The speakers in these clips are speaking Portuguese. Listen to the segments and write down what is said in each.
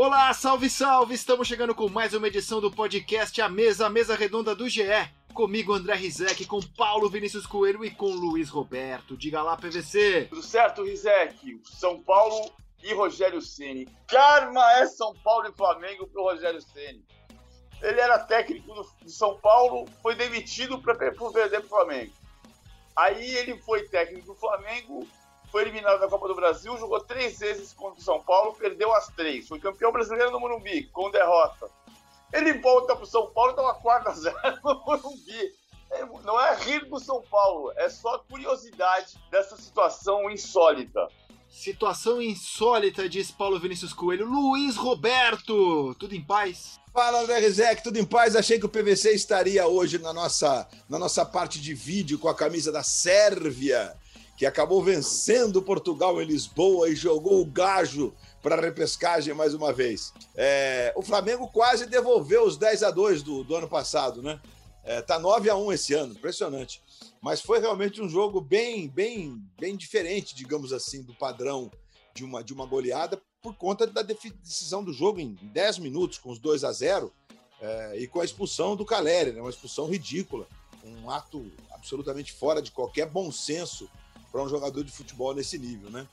Olá, salve, salve! Estamos chegando com mais uma edição do podcast A Mesa, a Mesa Redonda do GE. Comigo, André Rizek, com Paulo Vinícius Coelho e com Luiz Roberto. Diga lá, PVC. Tudo certo, Rizek? São Paulo e Rogério Ceni. Karma é São Paulo e Flamengo pro Rogério Ceni. Ele era técnico do São Paulo, foi demitido para perder pro Flamengo. Aí ele foi técnico do Flamengo, foi eliminado da Copa do Brasil, jogou três vezes contra o São Paulo, perdeu as três. Foi campeão brasileiro no Morumbi, com derrota. Ele volta para o São Paulo e dá uma 4 a 0 no Morumbi. É, não é rir do São Paulo, é só curiosidade dessa situação insólita. Situação insólita, diz Paulo Vinícius Coelho. Luiz Roberto, tudo em paz? Fala, André Rizek, tudo em paz? Achei que o PVC estaria hoje na nossa, na nossa parte de vídeo com a camisa da Sérvia, que acabou vencendo Portugal em Lisboa e jogou o gajo para a repescagem mais uma vez. É, o Flamengo quase devolveu os 10 a 2 do, do ano passado, né? É, tá 9 a 1 esse ano, impressionante. Mas foi realmente um jogo bem, bem, bem diferente, digamos assim, do padrão de uma, de uma goleada, por conta da decisão do jogo em 10 minutos, com os 2 a 0 é, e com a expulsão do Caleri, né? uma expulsão ridícula, um ato absolutamente fora de qualquer bom senso para um jogador de futebol nesse nível, né?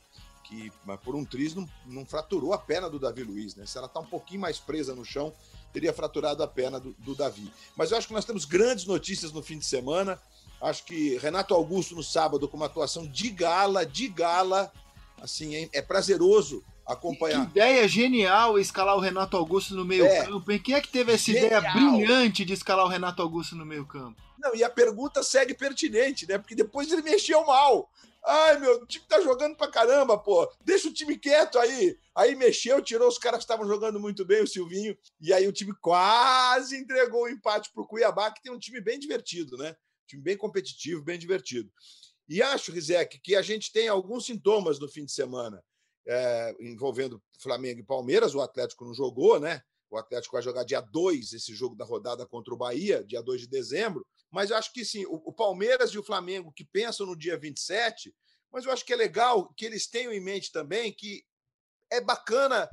Que por um triz não, não fraturou a perna do Davi Luiz, né? Se ela está um pouquinho mais presa no chão, teria fraturado a perna do, do Davi. Mas eu acho que nós temos grandes notícias no fim de semana. Acho que Renato Augusto no sábado com uma atuação de gala, de gala, assim, é prazeroso acompanhar. Que ideia genial escalar o Renato Augusto no meio-campo, é. Quem é que teve essa genial. ideia brilhante de escalar o Renato Augusto no meio-campo? Não, e a pergunta segue pertinente, né? Porque depois ele mexeu mal. Ai, meu, o time tá jogando pra caramba, pô. Deixa o time quieto aí. Aí mexeu, tirou os caras que estavam jogando muito bem, o Silvinho. E aí o time quase entregou o empate pro Cuiabá, que tem um time bem divertido, né? Um time bem competitivo, bem divertido. E acho, Rizek, que a gente tem alguns sintomas no fim de semana é, envolvendo Flamengo e Palmeiras. O Atlético não jogou, né? O Atlético vai jogar dia 2, esse jogo da rodada contra o Bahia, dia 2 de dezembro. Mas eu acho que sim, o, o Palmeiras e o Flamengo que pensam no dia 27, mas eu acho que é legal que eles tenham em mente também que é bacana.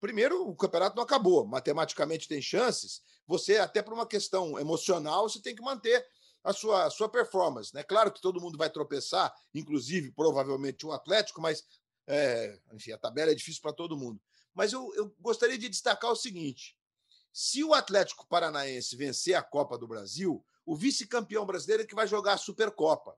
Primeiro, o campeonato não acabou, matematicamente tem chances. Você, até por uma questão emocional, você tem que manter a sua, a sua performance. Né? Claro que todo mundo vai tropeçar, inclusive, provavelmente, o Atlético, mas é, enfim, a tabela é difícil para todo mundo. Mas eu, eu gostaria de destacar o seguinte: se o Atlético Paranaense vencer a Copa do Brasil, o vice-campeão brasileiro é que vai jogar a Supercopa.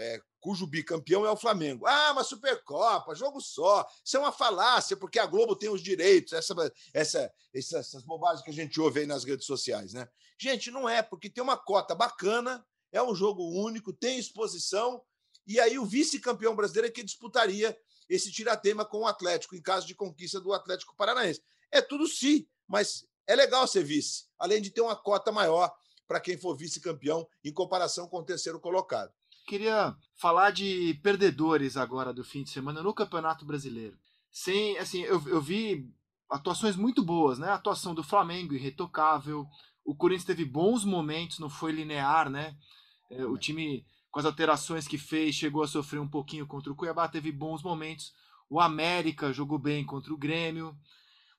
É, cujo bicampeão é o Flamengo. Ah, mas Supercopa, jogo só. Isso é uma falácia, porque a Globo tem os direitos, essa, essa, essas bobagens que a gente ouve aí nas redes sociais, né? Gente, não é, porque tem uma cota bacana, é um jogo único, tem exposição, e aí o vice-campeão brasileiro é que disputaria esse tiratema com o Atlético, em caso de conquista do Atlético Paranaense. É tudo sim, mas é legal ser vice, além de ter uma cota maior para quem for vice-campeão em comparação com o terceiro colocado. Queria falar de perdedores agora do fim de semana no Campeonato Brasileiro. Sem, assim, eu, eu vi atuações muito boas, né? A atuação do Flamengo irretocável. O Corinthians teve bons momentos, não foi linear, né? É, o time com as alterações que fez, chegou a sofrer um pouquinho contra o Cuiabá, teve bons momentos. O América jogou bem contra o Grêmio.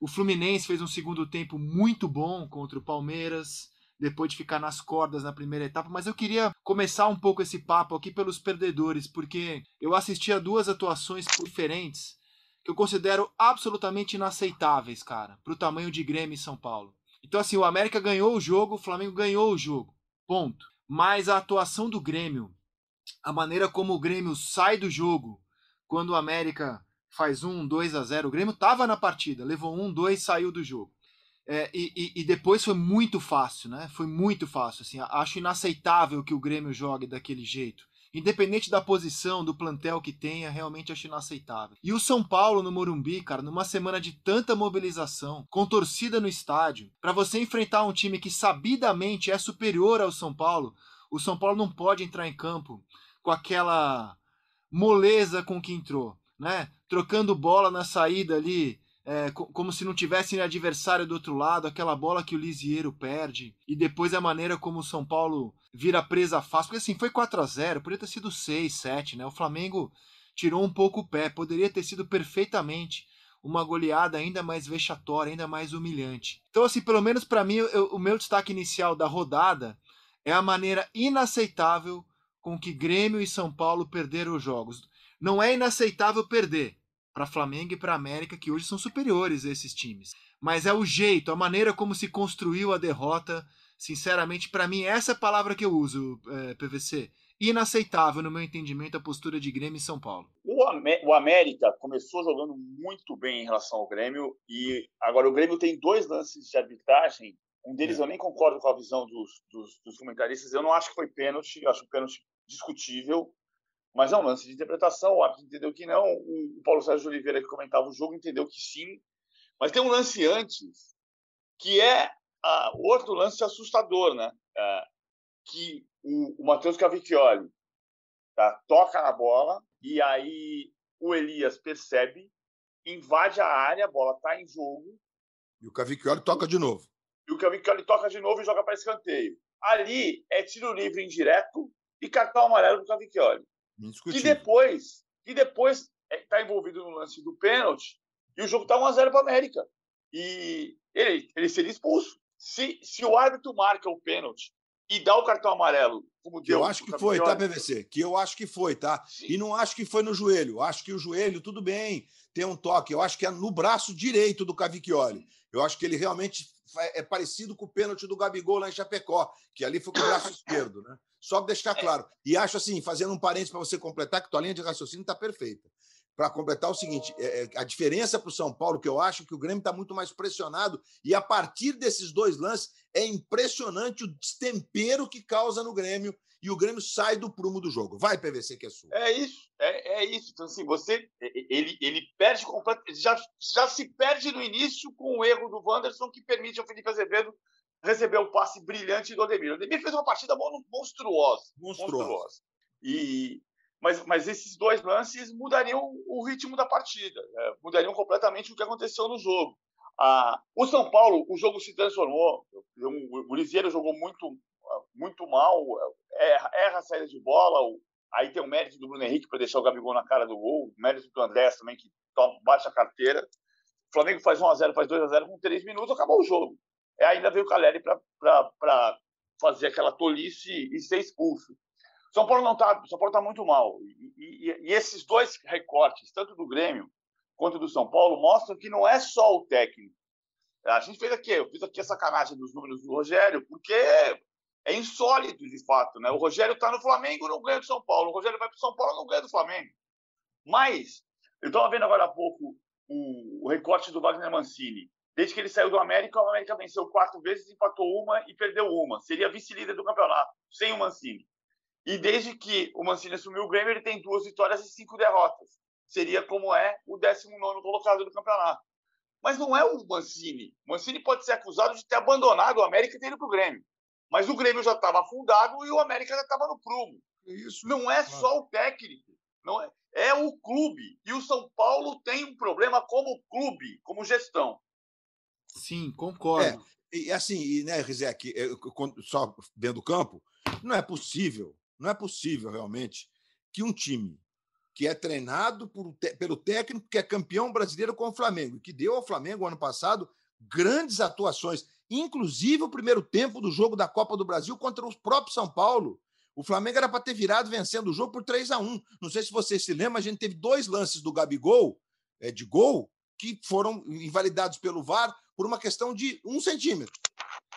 O Fluminense fez um segundo tempo muito bom contra o Palmeiras, depois de ficar nas cordas na primeira etapa. Mas eu queria começar um pouco esse papo aqui pelos perdedores, porque eu assisti a duas atuações diferentes que eu considero absolutamente inaceitáveis, cara, para o tamanho de Grêmio e São Paulo. Então, assim, o América ganhou o jogo, o Flamengo ganhou o jogo. Ponto. Mas a atuação do Grêmio a maneira como o Grêmio sai do jogo quando o América faz um 2 a 0 o Grêmio estava na partida, levou um, dois, saiu do jogo. É, e, e, depois foi muito fácil, né? Foi muito fácil. Assim, acho inaceitável que o Grêmio jogue daquele jeito. Independente da posição, do plantel que tenha, realmente acho inaceitável. E o São Paulo no Morumbi, cara, numa semana de tanta mobilização, com torcida no estádio, para você enfrentar um time que sabidamente é superior ao São Paulo, o São Paulo não pode entrar em campo com aquela moleza com que entrou, né? Trocando bola na saída ali, é, como se não tivesse adversário do outro lado, aquela bola que o Lisieiro perde, e depois a maneira como o São Paulo vira presa fácil, porque assim, foi 4 a 0 poderia ter sido 6, 7, né? O Flamengo tirou um pouco o pé, poderia ter sido perfeitamente uma goleada ainda mais vexatória, ainda mais humilhante. Então, assim, pelo menos para mim, eu, o meu destaque inicial da rodada é a maneira inaceitável com que Grêmio e São Paulo perderam os jogos. Não é inaceitável perder para Flamengo e para América, que hoje são superiores a esses times. Mas é o jeito, a maneira como se construiu a derrota. Sinceramente, para mim, essa é a palavra que eu uso, é, PVC inaceitável, no meu entendimento, a postura de Grêmio e São Paulo. O, o América começou jogando muito bem em relação ao Grêmio e agora o Grêmio tem dois lances de arbitragem. Um deles é. eu nem concordo com a visão dos, dos, dos, comentaristas. Eu não acho que foi pênalti, eu acho o pênalti discutível, mas é um lance de interpretação. O árbitro entendeu que não. O Paulo Sérgio Oliveira, que comentava o jogo, entendeu que sim. Mas tem um lance antes, que é ah, outro lance assustador, né? Ah, que o, o Matheus Cavicchioli tá, toca na bola e aí o Elias percebe, invade a área, a bola está em jogo. E o Cavicchioli toca de novo. E o Cavicchioli toca de novo e joga para escanteio. Ali é tiro livre indireto e cartão amarelo do Cavicchioli. Que depois, que depois está é, envolvido no lance do pênalti e o jogo está 1x0 para América. E ele, ele seria expulso. Se, se o árbitro marca o pênalti e dá o cartão amarelo, como deu. Eu acho que foi, tá, PVC? Que eu acho que foi, tá? Sim. E não acho que foi no joelho. Acho que o joelho, tudo bem, tem um toque. Eu acho que é no braço direito do Cavicchioli. Eu acho que ele realmente é parecido com o pênalti do Gabigol lá em Chapecó, que ali foi com o braço esquerdo, né? Só para deixar é. claro. E acho assim, fazendo um parênteses para você completar, que tua linha de raciocínio está perfeita para completar o seguinte: é, é a diferença para o São Paulo, que eu acho que o Grêmio está muito mais pressionado, e a partir desses dois lances, é impressionante o destempero que causa no Grêmio, e o Grêmio sai do prumo do jogo. Vai, PVC, que é sua. É isso, é, é isso. Então, assim, você ele, ele perde completamente. Já, já se perde no início com o erro do Wanderson, que permite ao Felipe Azevedo receber o passe brilhante do Ademir. O Ademir fez uma partida monstruosa. Monstruosa. monstruosa. E, mas, mas esses dois lances mudariam o ritmo da partida, né? mudariam completamente o que aconteceu no jogo. Ah, o São Paulo, o jogo se transformou. O Lisieiro jogou muito, muito mal, erra, erra a saída de bola. Aí tem o mérito do Bruno Henrique para deixar o Gabigol na cara do gol, o mérito do André também, que toma, bate a carteira. O Flamengo faz 1x0, faz 2x0 com 3 minutos, acabou o jogo. É, ainda veio o Caleri para fazer aquela tolice e ser expulso. São Paulo não está, São Paulo está muito mal. E, e, e, esses dois recortes, tanto do Grêmio quanto do São Paulo, mostram que não é só o técnico. A gente fez aqui, eu fiz aqui a sacanagem dos números do Rogério, porque é insólito de fato, né? O Rogério está no Flamengo, não ganha do São Paulo. O Rogério vai para o São Paulo, não ganha do Flamengo. Mas eu estava vendo agora há pouco o, o recorte do Wagner Mancini. Desde que ele saiu do América, o América venceu quatro vezes, empatou uma e perdeu uma. Seria vice-líder do campeonato, sem o Mancini. E desde que o Mancini assumiu o Grêmio, ele tem duas vitórias e cinco derrotas. Seria como é o 19 colocado do campeonato. Mas não é o Mancini. O Mancini pode ser acusado de ter abandonado o América e ter ido para o Grêmio. Mas o Grêmio já estava afundado e o América já estava no prumo. Isso. Não é só o técnico. Não é, é o clube. E o São Paulo tem um problema como clube, como gestão. Sim, concordo. É, e assim, né, Rizek, só dentro do campo, não é possível não é possível, realmente, que um time que é treinado por, pelo técnico que é campeão brasileiro com o Flamengo, e que deu ao Flamengo ano passado grandes atuações, inclusive o primeiro tempo do jogo da Copa do Brasil contra o próprio São Paulo. O Flamengo era para ter virado vencendo o jogo por 3 a 1 Não sei se você se lembra, a gente teve dois lances do Gabigol, é, de gol, que foram invalidados pelo VAR por uma questão de um centímetro.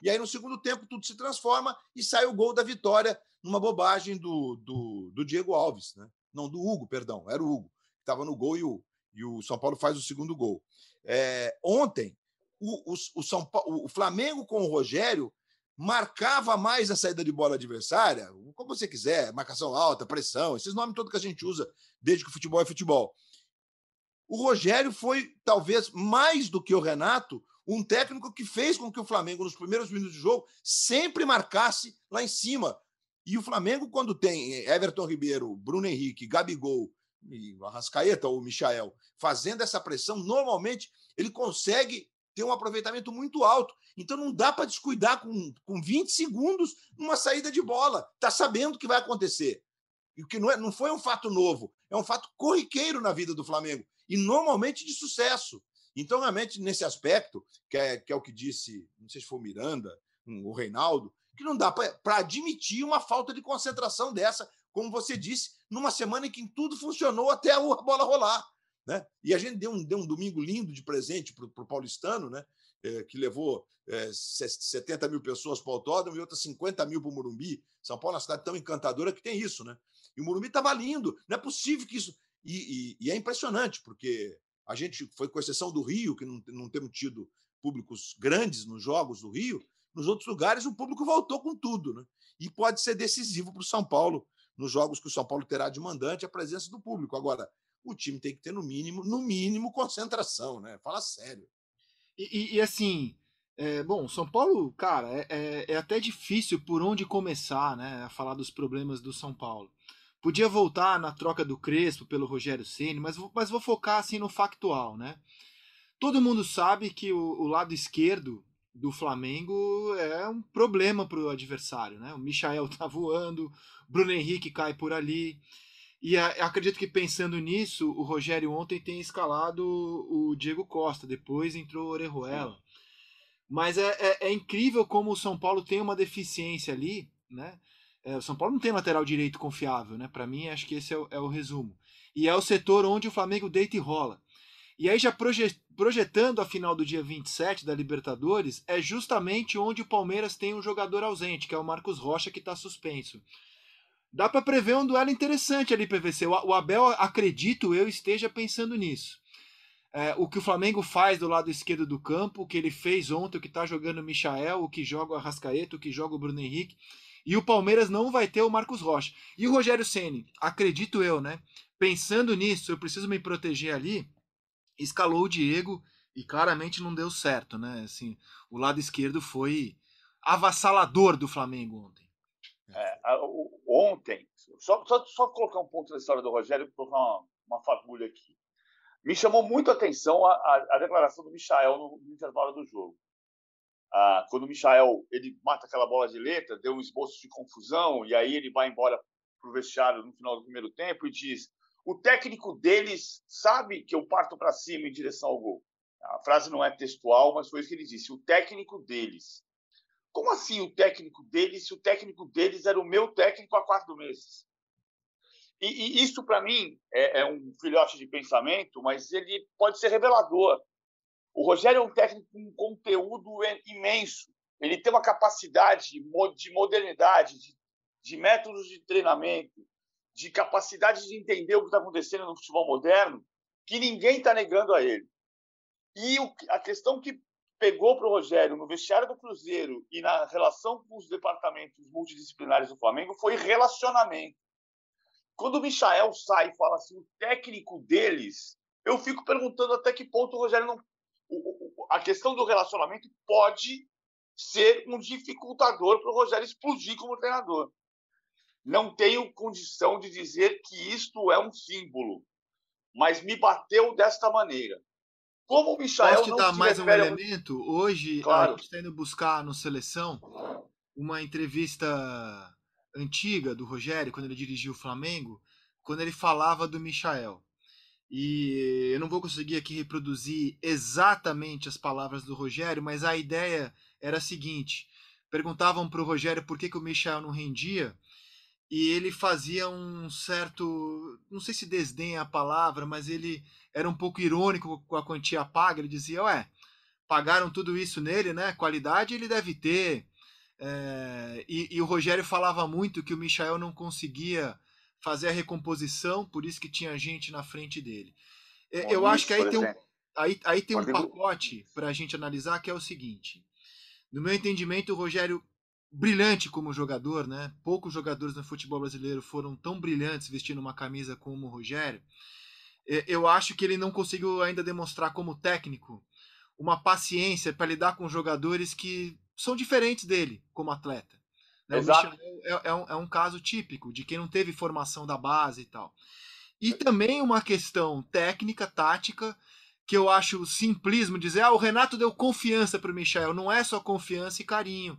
E aí, no segundo tempo, tudo se transforma e sai o gol da vitória numa bobagem do, do, do Diego Alves, né? Não, do Hugo, perdão, era o Hugo, que estava no gol e o, e o São Paulo faz o segundo gol. É, ontem, o, o, o, São Paulo, o Flamengo com o Rogério marcava mais a saída de bola adversária, como você quiser, marcação alta, pressão, esses nomes todos que a gente usa desde que o futebol é futebol. O Rogério foi, talvez, mais do que o Renato, um técnico que fez com que o Flamengo, nos primeiros minutos de jogo, sempre marcasse lá em cima, e o Flamengo, quando tem Everton Ribeiro, Bruno Henrique, Gabigol e Arrascaeta ou Michael fazendo essa pressão, normalmente ele consegue ter um aproveitamento muito alto. Então não dá para descuidar com, com 20 segundos numa saída de bola. Está sabendo o que vai acontecer. E o que não, é, não foi um fato novo, é um fato corriqueiro na vida do Flamengo. E normalmente de sucesso. Então, realmente, nesse aspecto, que é, que é o que disse, não sei se foi o Miranda, o Reinaldo, que não dá para admitir uma falta de concentração dessa, como você disse, numa semana em que tudo funcionou até a bola rolar. Né? E a gente deu um, deu um domingo lindo de presente para o paulistano, né? É, que levou é, 70 mil pessoas para o autódromo e outras 50 mil para o Morumbi. São Paulo é uma cidade tão encantadora que tem isso. Né? E o Morumbi estava lindo. Não é possível que isso. E, e, e, é impressionante, porque a gente foi, com exceção do Rio, que não, não temos tido públicos grandes nos jogos do Rio, nos outros lugares o público voltou com tudo. Né? E pode ser decisivo para o São Paulo, nos jogos que o São Paulo terá de mandante, a presença do público. Agora, o time tem que ter, no mínimo, no mínimo, concentração, né? Fala sério. E, e, e assim, é, bom, São Paulo, cara, é, é, é, até difícil por onde começar, né? A falar dos problemas do São Paulo. Podia voltar na troca do Crespo pelo Rogério Ceni, mas, mas vou focar assim no factual, né? Todo mundo sabe que o, o lado esquerdo do Flamengo é um problema para o adversário, né? O Michael tá voando, Bruno Henrique cai por ali. E acredito que pensando nisso, o Rogério ontem tem escalado o Diego Costa, depois entrou o Orejuela. Mas é, é, é, incrível como o São Paulo tem uma deficiência ali, né? É, o São Paulo não tem lateral direito confiável, né? Para mim, acho que esse é o, é o, resumo. E é o setor onde o Flamengo deita e rola. E aí, já projetando a final do dia 27 da Libertadores, é justamente onde o Palmeiras tem um jogador ausente, que é o Marcos Rocha, que está suspenso dá para prever um duelo interessante ali, PVC. O Abel, acredito eu, esteja pensando nisso. É, o que o Flamengo faz do lado esquerdo do campo, o que ele fez ontem, o que está jogando o Michael, o que joga o Arrascaeta, o que joga o Bruno Henrique. E o Palmeiras não vai ter o Marcos Rocha. E o Rogério Ceni, acredito eu, né? Pensando nisso, eu preciso me proteger ali. Escalou o Diego e claramente não deu certo, né? Assim, o lado esquerdo foi avassalador do Flamengo ontem. É, ontem, só, só, só, colocar um ponto da história do Rogério, colocar uma, uma fagulha aqui. Me chamou muito a atenção a, a, a declaração do Michael no, no, intervalo do jogo. Ah, quando o Michael ele mata aquela bola de letra, deu um esboço de confusão, e aí ele vai embora para o vestiário no final do primeiro tempo e diz: o técnico deles sabe que eu parto para cima em direção ao gol. A frase não é textual, mas foi isso que ele disse: o técnico deles. Como assim o técnico deles, se o técnico deles era o meu técnico há quatro meses? E, e isso, para mim, é, é, um filhote de pensamento, mas ele pode ser revelador. O Rogério é um técnico com conteúdo imenso. Ele tem uma capacidade de modernidade, de, de métodos de treinamento, de capacidade de entender o que está acontecendo no futebol moderno, que ninguém está negando a ele. E o, a questão que pegou para o Rogério no vestiário do Cruzeiro e na relação com os departamentos multidisciplinares do Flamengo foi relacionamento. Quando o Michael sai e fala assim, o técnico deles, eu fico perguntando até que ponto o Rogério não. A questão do relacionamento pode ser um dificultador para o Rogério explodir como treinador. Não tenho condição de dizer que isto é um símbolo, mas me bateu desta maneira. Como o Michael Posso te dar mais um elemento? Hoje claro. a gente está indo buscar no Seleção uma entrevista antiga do Rogério, quando ele dirigiu o Flamengo, quando ele falava do Michael. E eu não vou conseguir aqui reproduzir exatamente as palavras do Rogério, mas a ideia era a seguinte: perguntavam para o Rogério por que, que o Michael não rendia, e ele fazia um certo, não sei se desdém a palavra, mas ele era um pouco irônico com a quantia paga. Ele dizia: Ué, pagaram tudo isso nele, né? Qualidade ele deve ter. É, e, e, o Rogério falava muito que o Michael não conseguia fazer a recomposição, por isso que tinha gente na frente dele. É, eu acho que aí tem um, aí, aí tem um pacote para a gente analisar que é o seguinte. No meu entendimento, o Rogério brilhante como jogador, né? Poucos jogadores no futebol brasileiro foram tão brilhantes vestindo uma camisa como o Rogério. Eu acho que ele não conseguiu ainda demonstrar como técnico uma paciência para lidar com jogadores que são diferentes dele como atleta. Né? Exato. É, é, um, é um caso típico de quem não teve formação da base e tal. E também uma questão técnica, tática, que eu acho simplismo dizer, ah, o Renato deu confiança para o Michel. Não é só confiança e carinho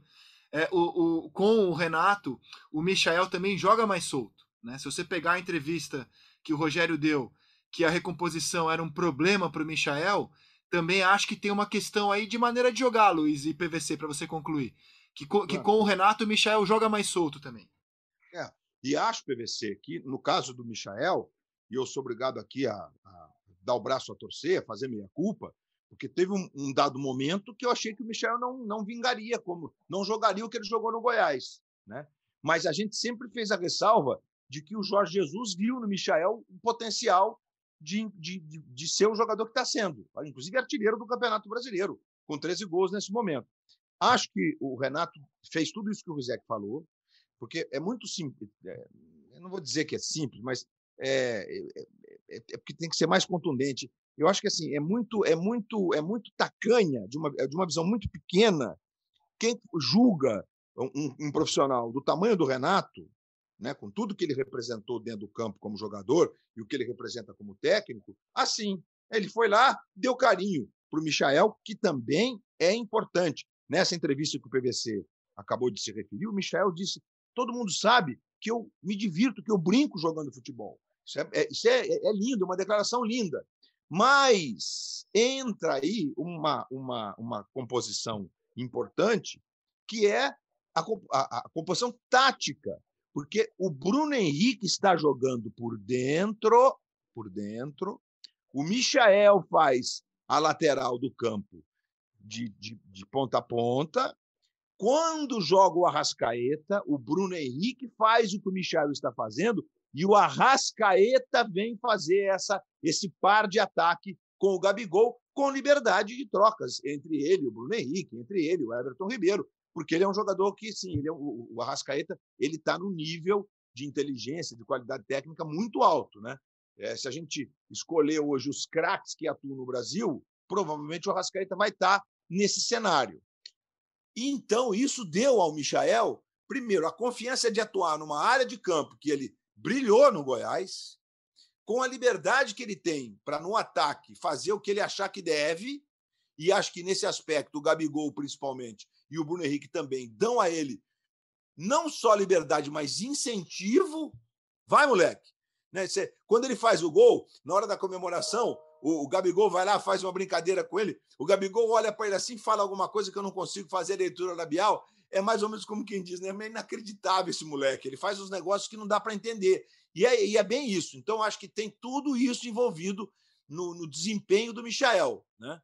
é, o, o, com o Renato, o Michael também joga mais solto. Né? Se você pegar a entrevista que o Rogério deu, que a recomposição era um problema para o Michael, também acho que tem uma questão aí de maneira de jogar, Luiz e PVC, para você concluir. Que, com, que com o Renato, o Michel joga mais solto também. É, e acho, PVC, que no caso do Michel, e eu sou obrigado aqui a, a dar o braço a torcer, a fazer minha culpa, porque teve um, um, dado momento que eu achei que o Michel não, não vingaria, como não jogaria o que ele jogou no Goiás. Né? Mas a gente sempre fez a ressalva de que o Jorge Jesus viu no Michel um potencial de, de, de, de ser o jogador que está sendo, inclusive artilheiro do Campeonato Brasileiro, com 13 gols nesse momento. Acho que o Renato fez tudo isso que o Rizek falou, porque é muito simples. É, eu não vou dizer que é simples, mas é, é, é, é, porque tem que ser mais contundente. Eu acho que assim é muito é muito é muito tacanha de uma de uma visão muito pequena. Quem julga um, um profissional do tamanho do Renato, né, com tudo que ele representou dentro do campo como jogador e o que ele representa como técnico, assim ele foi lá deu carinho para o Michael, que também é importante. Nessa entrevista que o PVC acabou de se referir, o Michel disse: todo mundo sabe que eu me divirto, que eu brinco jogando futebol. Isso é, é, isso é, é lindo, uma declaração linda. Mas entra aí uma, uma, uma composição importante, que é a, a, a composição tática, porque o Bruno Henrique está jogando por dentro, por dentro, o Michael faz a lateral do campo de, de, de ponta a ponta, quando joga o Arrascaeta, o Bruno Henrique faz o que o Michel está fazendo e o Arrascaeta vem fazer essa, esse par de ataque com o Gabigol, com liberdade de trocas entre ele o Bruno Henrique, entre ele o Everton Ribeiro, porque ele é um jogador que, sim, ele é, o, o Arrascaeta ele está no nível de inteligência, de qualidade técnica muito alto. Né? É, se a gente escolher hoje os craques que atuam no Brasil, provavelmente o Arrascaeta vai estar tá nesse cenário. Então, isso deu ao Michael, primeiro, a confiança de atuar numa área de campo que ele brilhou no Goiás, com a liberdade que ele tem para, no ataque, fazer o que ele achar que deve, e acho que nesse aspecto, o Gabigol, principalmente, e o Bruno Henrique também, dão a ele não só liberdade, mas incentivo. Vai, moleque! Né? quando ele faz o gol, na hora da comemoração, o, o Gabigol vai lá, faz uma brincadeira com ele, o Gabigol olha para ele assim, fala alguma coisa que eu não consigo fazer a leitura labial. É mais ou menos como quem diz, né? É inacreditável esse moleque. Ele faz uns negócios que não dá para entender. E é, e é, bem isso. Então, acho que tem tudo isso envolvido no, no desempenho do Michael. Né?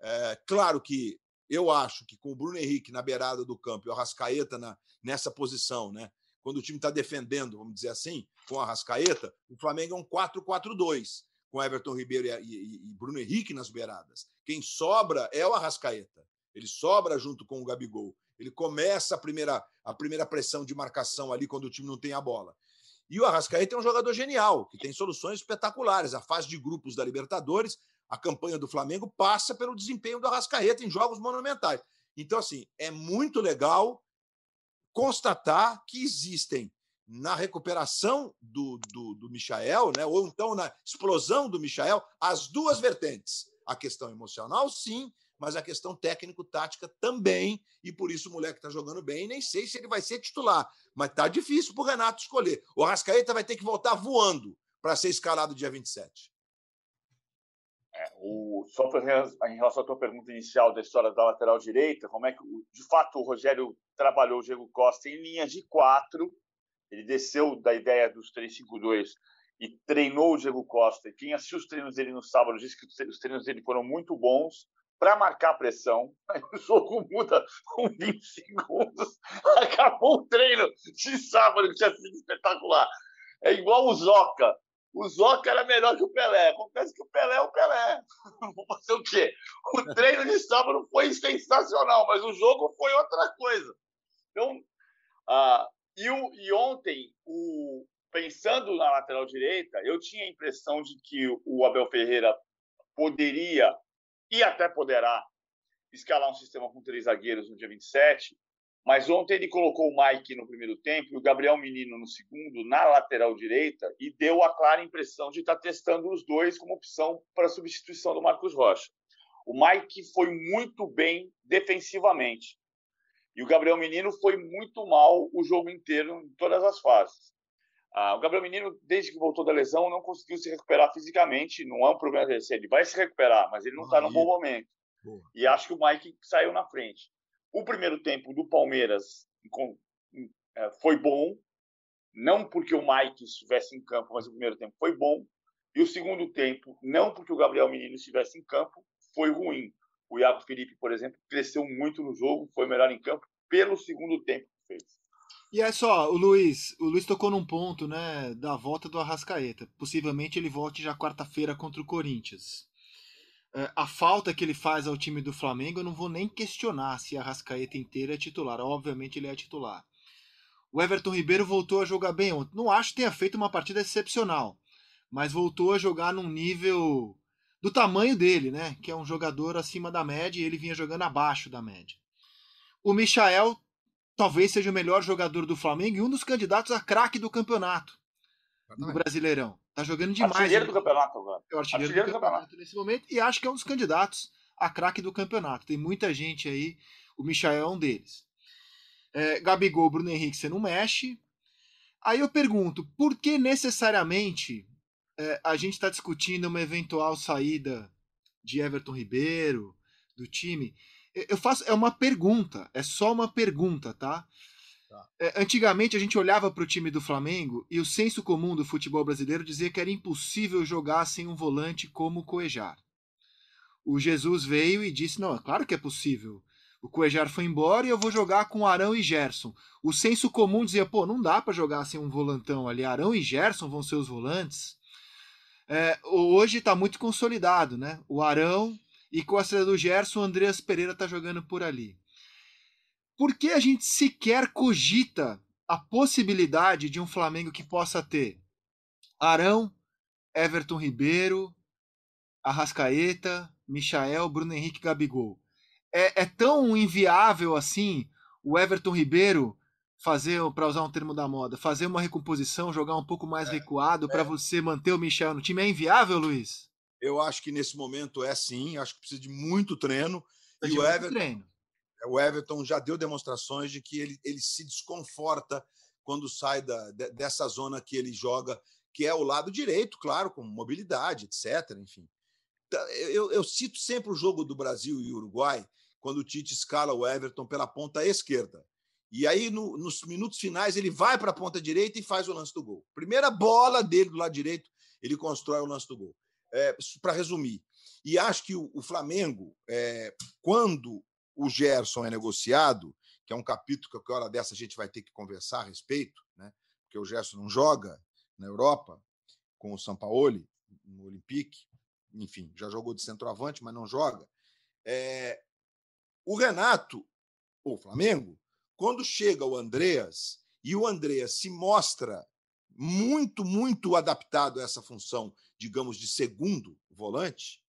É, claro que eu acho que com o Bruno Henrique na beirada do campo e o Arrascaeta na, nessa posição, né? quando o time está defendendo, vamos dizer assim, com o Arrascaeta, o Flamengo é um 4-4-2 com Everton Ribeiro e, e, e, Bruno Henrique nas beiradas. Quem sobra é o Arrascaeta. Ele sobra junto com o Gabigol. Ele começa a primeira, a primeira pressão de marcação ali quando o time não tem a bola. E o Arrascaeta é um jogador genial, que tem soluções espetaculares. A fase de grupos da Libertadores, a campanha do Flamengo passa pelo desempenho do Arrascaeta em jogos monumentais. Então, assim, é muito legal constatar que existem na recuperação do, do, do Michael, né? ou então na explosão do Michael, as duas vertentes. A questão emocional, sim, mas a questão técnico-tática também, e por isso o moleque está jogando bem, nem sei se ele vai ser titular, mas tá difícil para o Renato escolher. O Rascaeta vai ter que voltar voando para ser escalado dia 27. É, o, só em relação à tua pergunta inicial da história da lateral direita, como é que, de fato, o Rogério trabalhou o Diego Costa em linhas de quatro, ele desceu da ideia dos 352 e treinou o Diego Costa. E quem assistiu os treinos dele no sábado disse que os treinos dele foram muito bons para marcar pressão. Aí o jogo muda com 20 segundos. Acabou o treino de sábado, que tinha sido espetacular. É igual o Zoca. O Zoca era melhor que o Pelé. Acontece que o Pelé é o Pelé. Vou fazer o quê? O treino de sábado foi sensacional, mas o jogo foi outra coisa. Então, ah, e, o, e ontem, o, pensando na lateral direita, eu tinha a impressão de que o Abel Ferreira poderia e até poderá escalar um sistema com três zagueiros no dia 27, mas ontem ele colocou o Mike no primeiro tempo e o Gabriel Menino no segundo, na lateral direita, e deu a clara impressão de estar testando os dois como opção para a substituição do Marcos Rocha. O Mike foi muito bem defensivamente. E o Gabriel Menino foi muito mal o jogo inteiro, em todas as fases. Ah, o Gabriel Menino, desde que voltou da lesão, não conseguiu se recuperar fisicamente. Não é um problema desse. Ele vai se recuperar, mas ele não está num bom momento. Boa. E acho que o Mike saiu na frente. O primeiro tempo do Palmeiras é, foi bom, não porque o Mike estivesse em campo, mas o primeiro tempo foi bom. E o segundo tempo, não porque o Gabriel Menino estivesse em campo, foi ruim. O Iago Felipe, por exemplo, cresceu muito no jogo, foi melhor em campo pelo segundo tempo que fez. E é só, o Luiz, o Luiz tocou num ponto, né, da volta do Arrascaeta. Possivelmente ele volte já quarta-feira contra o Corinthians. É, a falta que ele faz ao time do Flamengo, eu não vou nem questionar se a Arrascaeta inteira é titular. Obviamente ele é titular. O Everton Ribeiro voltou a jogar bem ontem. Não acho que tenha feito uma partida excepcional, mas voltou a jogar num nível do tamanho dele, né? Que é um jogador acima da média e ele vinha jogando abaixo da média. O Michael talvez seja o melhor jogador do Flamengo e um dos candidatos a craque do campeonato no Brasileirão. Tá jogando demais. Artilheiro do campeonato agora. É o artilheiro, artilheiro do, do campeonato, campeonato nesse momento e acho que é um dos candidatos a craque do campeonato. Tem muita gente aí, o Michael é um deles. É, Gabigol, Bruno Henrique, você não mexe. Aí eu pergunto, por que necessariamente é, a gente está discutindo uma eventual saída de Everton Ribeiro, do time? Eu faço, é uma pergunta, é só uma pergunta, tá? tá. É, antigamente a gente olhava para o time do Flamengo e o senso comum do futebol brasileiro dizia que era impossível jogar sem um volante como o Coejar. O Jesus veio e disse: não, é claro que é possível. O Coejar foi embora e eu vou jogar com Arão e Gerson. O senso comum dizia: pô, não dá para jogar sem um volantão ali. Arão e Gerson vão ser os volantes. É, hoje está muito consolidado, né? O Arão e com a saída do Gerson, o Andreas Pereira está jogando por ali. Por que a gente sequer cogita a possibilidade de um Flamengo que possa ter Arão, Everton Ribeiro, Arrascaeta, Michael, Bruno Henrique Gabigol? É, é tão inviável assim o Everton Ribeiro fazer, para usar um termo da moda, fazer uma recomposição, jogar um pouco mais é, recuado é. para você manter o Michel no time? É inviável, Luiz? Eu acho que nesse momento é sim, acho que precisa de muito treino. e o Everton, treino. o Everton já deu demonstrações de que ele, ele se desconforta quando sai da, dessa zona que ele joga, que é o lado direito, claro, com mobilidade, etc. Enfim. Então, eu, eu cito sempre o jogo do Brasil e Uruguai, quando o Tite escala o Everton pela ponta esquerda. E aí, no, nos minutos finais, ele vai para a ponta direita e faz o lance do gol. Primeira bola dele do lado direito, ele constrói o lance do gol é, para resumir. E acho que o, o Flamengo, é, quando o Gerson é negociado, que é um capítulo que a hora dessa a gente vai ter que conversar a respeito, né? porque o Gerson não joga na Europa com o Sampaoli, no Olympique, enfim, já jogou de centroavante, mas não joga. É, o Renato, o Flamengo, quando chega o Andreas e o Andreas se mostra muito, muito adaptado a essa função, digamos, de segundo volante,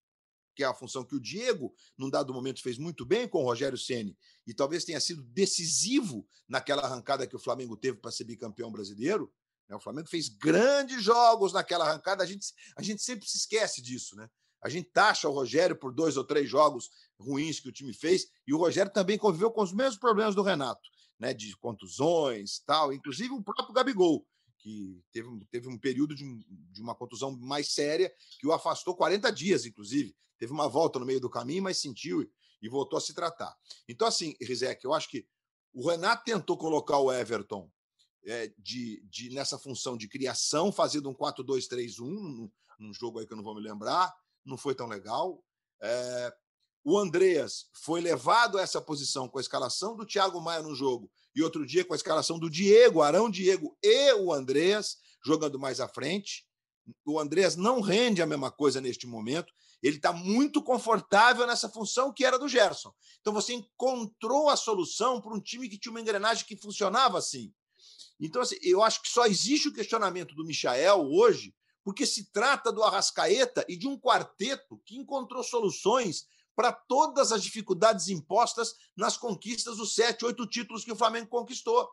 que é a função que o Diego, num dado momento, fez muito bem com o Rogério Ceni e talvez tenha sido decisivo naquela arrancada que o Flamengo teve para ser bicampeão brasileiro. Né? O Flamengo fez grandes jogos naquela arrancada, a gente, a gente sempre se esquece disso, né? A gente taxa o Rogério por dois ou três jogos ruins que o time fez, e o Rogério também conviveu com os mesmos problemas do Renato, né? De contusões tal, inclusive o próprio Gabigol que teve, teve um período de, de, uma contusão mais séria que o afastou 40 dias, inclusive. Teve uma volta no meio do caminho, mas sentiu e, e voltou a se tratar. Então, assim, Rizek, eu acho que o Renato tentou colocar o Everton é, de, de, nessa função de criação, fazendo um 4-2-3-1, num, num, jogo aí que eu não vou me lembrar, não foi tão legal. É, o Andreas foi levado a essa posição com a escalação do Thiago Maia no jogo e outro dia com a escalação do Diego, Arão Diego e o Andreas jogando mais à frente. O Andreas não rende a mesma coisa neste momento. Ele está muito confortável nessa função que era do Gerson. Então você encontrou a solução para um time que tinha uma engrenagem que funcionava assim. Então, assim, eu acho que só existe o questionamento do Michael hoje, porque se trata do Arrascaeta e de um quarteto que encontrou soluções para todas as dificuldades impostas nas conquistas dos sete, oito títulos que o Flamengo conquistou.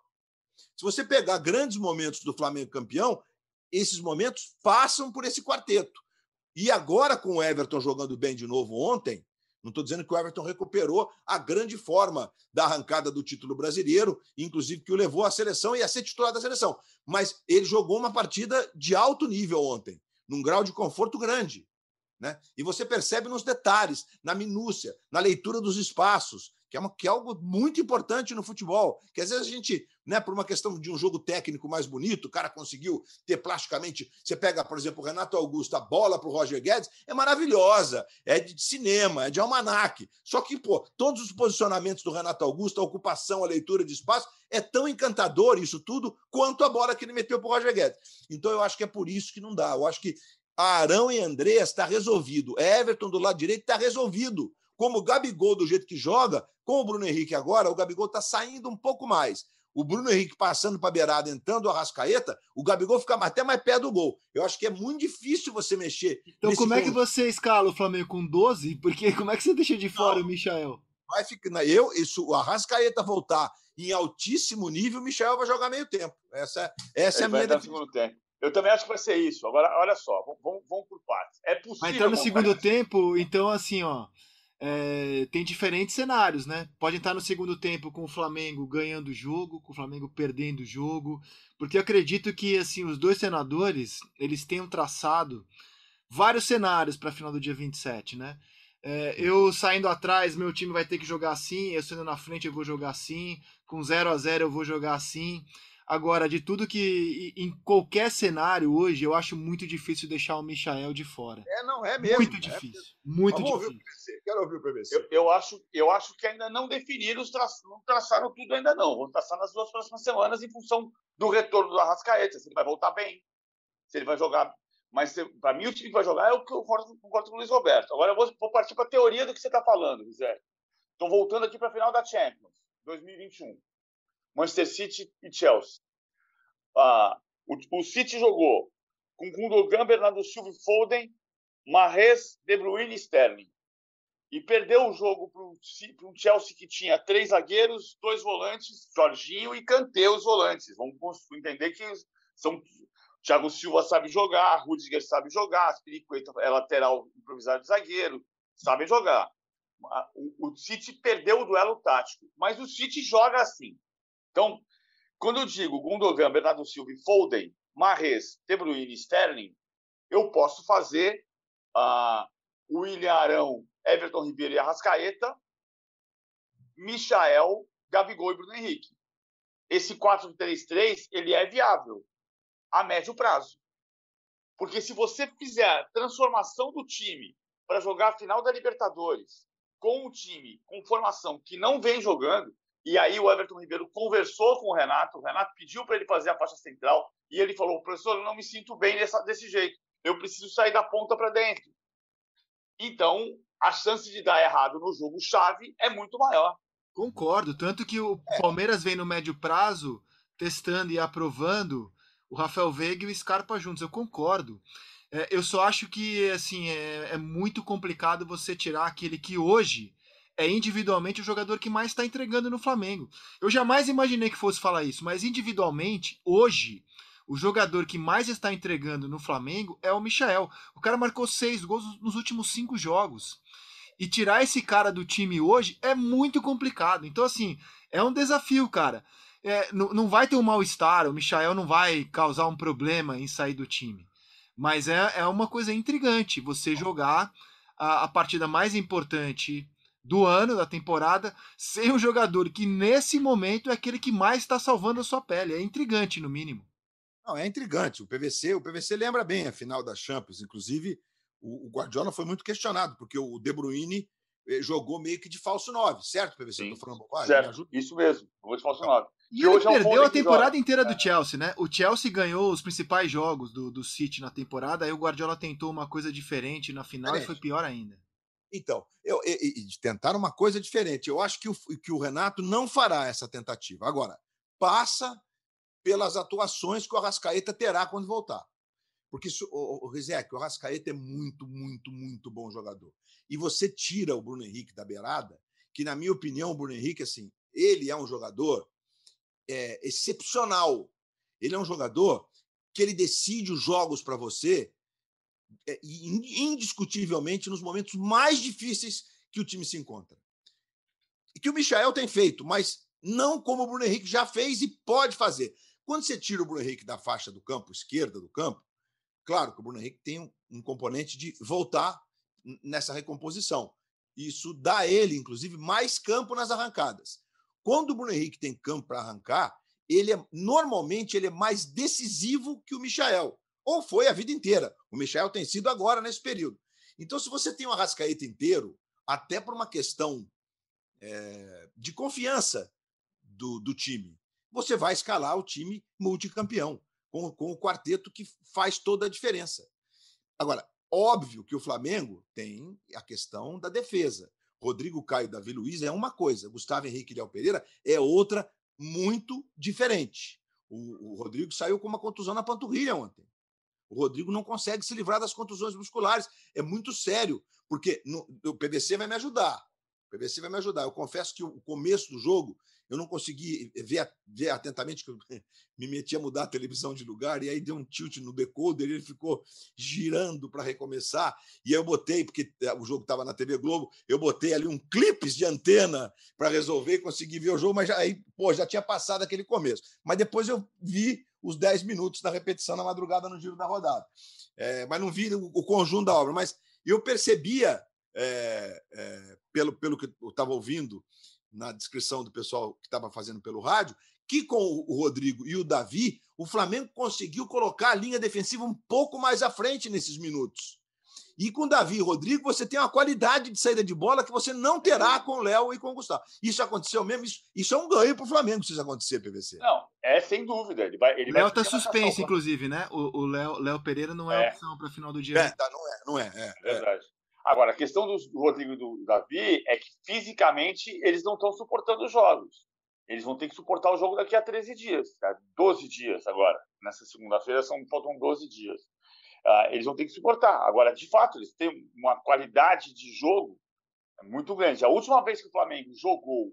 Se você pegar grandes momentos do Flamengo campeão, esses momentos passam por esse quarteto. E agora, com o Everton jogando bem de novo ontem, Não estou dizendo que o Everton recuperou a grande forma da arrancada do título brasileiro, inclusive que o levou à seleção e a ser titular da seleção. Mas ele jogou uma partida de alto nível ontem, num grau de conforto grande. Né? E você percebe nos detalhes, na minúcia, na leitura dos espaços, que é, uma, que é algo muito importante no futebol. Que às vezes a gente, né, por uma questão de um jogo técnico mais bonito, o cara conseguiu ter plasticamente. Você pega, por exemplo, o Renato Augusto, a bola para o Roger Guedes, é maravilhosa, é de cinema, é de almanaque. Só que, pô, todos os posicionamentos do Renato Augusto, a ocupação, a leitura de espaço, é tão encantador isso tudo quanto a bola que ele meteu para o Roger Guedes. Então eu acho que é por isso que não dá. Eu acho que Arão e Andreas está resolvido. Everton do lado direito está resolvido como o Gabigol, do jeito que joga, com o Bruno Henrique agora, o Gabigol está saindo um pouco mais. O Bruno Henrique passando para a beirada, entrando a Rascaeta, o Gabigol fica até mais perto do gol. Eu acho que é muito difícil você mexer. Então, como é que você escala o Flamengo com 12? Porque como é que você deixa de fora Não, o Michael? Vai ficar. Eu, isso, a Rascaeta voltar em altíssimo nível, o Michel vai jogar meio tempo. Essa, essa é a minha definição. Eu também acho que vai ser isso. Agora, olha só, vamos, vamos por partes. É possível. Vai entrar no segundo tempo, então, assim, ó é, tem diferentes cenários, né? Pode entrar no segundo tempo com o Flamengo ganhando o jogo, com o Flamengo perdendo o jogo, porque acredito que assim os dois senadores eles tenham traçado vários cenários para a final do dia 27, né? É, eu saindo atrás, meu time vai ter que jogar assim, eu saindo na frente eu vou jogar assim, com 0 a 0 eu vou jogar assim. Agora, de tudo que. Em qualquer cenário hoje, eu acho muito difícil deixar o Michael de fora. É, não, é mesmo. Muito é difícil. É muito Vamos difícil. Ouvir o PVC. Quero ouvir o PVC. Eu, eu, acho, eu acho que ainda não definiram, os tra... não traçaram tudo ainda não. Vão traçar nas duas próximas semanas em função do retorno do Arrascaeta. Se ele vai voltar bem, se ele vai jogar. Mas para mim, o time que vai jogar é o que eu concordo, concordo com o Luiz Roberto. Agora eu vou, vou partir para a teoria do que você está falando, José. Estou voltando aqui para a final da Champions 2021. Manchester City e Chelsea ah, o, o City jogou com Gundogan, Bernardo Silva e Foden, Mahrez, De Bruyne e Sterling. E perdeu o jogo para um Chelsea que tinha três zagueiros, dois volantes, Jorginho e Kanté os volantes. Vamos entender que são Thiago Silva sabe jogar, Rudiger sabe jogar, Aspiricueta é lateral improvisado de zagueiro, sabe jogar. O City perdeu o duelo tático, mas o City joga assim. Então, quando eu digo Gundogan, Bernardo Silva Foden, Marres, De Bruyne Sterling, eu posso fazer uh, William Arão, Everton Ribeiro e Arrascaeta, Michael, Gabigol e Bruno Henrique. Esse 4-3-3 ele é viável a médio prazo. Porque se você fizer a transformação do time para jogar a final da Libertadores com um time com formação que não vem jogando, e aí o Everton Ribeiro conversou com o Renato, o Renato pediu para ele fazer a faixa central e ele falou: professor, eu não me sinto bem dessa, desse jeito, eu preciso sair da ponta para dentro. Então, a chance de dar errado no jogo-chave é muito maior. Concordo, tanto que o é. Palmeiras vem no médio prazo testando e aprovando o Rafael Veiga e o Scarpa juntos, eu concordo. É, eu só acho que assim é, é muito complicado você tirar aquele que hoje é individualmente o jogador que mais está entregando no Flamengo. Eu jamais imaginei que fosse falar isso, mas individualmente, hoje, o jogador que mais está entregando no Flamengo é o Michael. O cara marcou seis gols nos últimos cinco jogos. E tirar esse cara do time hoje é muito complicado. Então, assim, é um desafio, cara. É, não, vai ter um mal-estar, o Michael não vai causar um problema em sair do time. Mas é, é uma coisa intrigante você jogar a, a partida mais importante do ano, da temporada, sem um jogador que nesse momento é aquele que mais está salvando a sua pele. É intrigante, no mínimo. Não, é intrigante. O PVC, o PVC lembra bem a final da Champions. Inclusive, o, o Guardiola foi muito questionado, porque o De Bruyne eh, jogou meio que de falso 9, certo, PVC? Sim, falando certo, isso mesmo, jogou de falso 9. E, e ele é perdeu a temporada inteira do Chelsea, né? O Chelsea ganhou os principais jogos do, do City na temporada, aí o Guardiola tentou uma coisa diferente na final é. e foi pior ainda. Então, eu, e, e tentar uma coisa diferente. Eu acho que o, que o Renato não fará essa tentativa. Agora, passa pelas atuações que o Arrascaeta terá quando voltar. Porque o, o Rizek, o Arrascaeta é muito, muito, muito bom jogador. E você tira o Bruno Henrique da beirada, que, na minha opinião, o Bruno Henrique, assim, ele é um jogador é, excepcional. Ele é um jogador que ele decide os jogos para você indiscutivelmente nos momentos mais difíceis que o time se encontra. E que o Michael tem feito, mas não como o Bruno Henrique já fez e pode fazer. Quando você tira o Bruno Henrique da faixa do campo, esquerda do campo, claro que o Bruno Henrique tem um, componente de voltar nessa recomposição. Isso dá a ele, inclusive, mais campo nas arrancadas. Quando o Bruno Henrique tem campo para arrancar, ele é normalmente ele é mais decisivo que o Michael. Ou foi a vida inteira. O Michael tem sido agora nesse período. Então, se você tem um Arrascaeta inteiro, até por uma questão é, de confiança do, do time, você vai escalar o time multicampeão, com, com o quarteto que faz toda a diferença. Agora, óbvio que o Flamengo tem a questão da defesa. Rodrigo Caio Davi Luiz é uma coisa, Gustavo Henrique Léo Pereira é outra muito diferente. O, o, Rodrigo saiu com uma contusão na panturrilha ontem. O Rodrigo não consegue se livrar das contusões musculares. É muito sério, porque no, o PVC vai me ajudar. O PVC vai me ajudar. Eu confesso que o começo do jogo eu não consegui ver, ver atentamente, que eu me meti a mudar a televisão de lugar, e aí deu um tilt no decoder, ele ficou girando para recomeçar, e eu botei, porque eh, o jogo estava na TV Globo, eu botei ali um clipes de antena para resolver e conseguir ver o jogo, mas já, aí, pô, já tinha passado aquele começo. Mas depois eu vi os 10 minutos da repetição na madrugada no giro da rodada. É, mas não vi o, conjunto da obra. Mas eu percebia, é, é, pelo, pelo que eu estava ouvindo, na descrição do pessoal que estava fazendo pelo rádio, que com o Rodrigo e o Davi, o Flamengo conseguiu colocar a linha defensiva um pouco mais à frente nesses minutos. E com Davi e Rodrigo, você tem uma qualidade de saída de bola que você não terá com o Léo e com o Gustavo. Isso aconteceu mesmo? Isso, isso é um ganho para o Flamengo se isso acontecer, PVC. Não, é sem dúvida. Ele vai, ele Léo está suspenso, inclusive, né? O, o Léo, Léo Pereira não é, é. opção para final do dia. É, tá, não é, não é. é, é. Verdade. Agora, a questão do Rodrigo e do Davi é que fisicamente eles não estão suportando os jogos. Eles vão ter que suportar o jogo daqui a 13 dias, tá? 12 dias agora. Nessa segunda-feira são faltam 12 dias. Uh, eles vão ter que suportar. Agora, de fato, eles têm uma qualidade de jogo muito grande. A última vez que o Flamengo jogou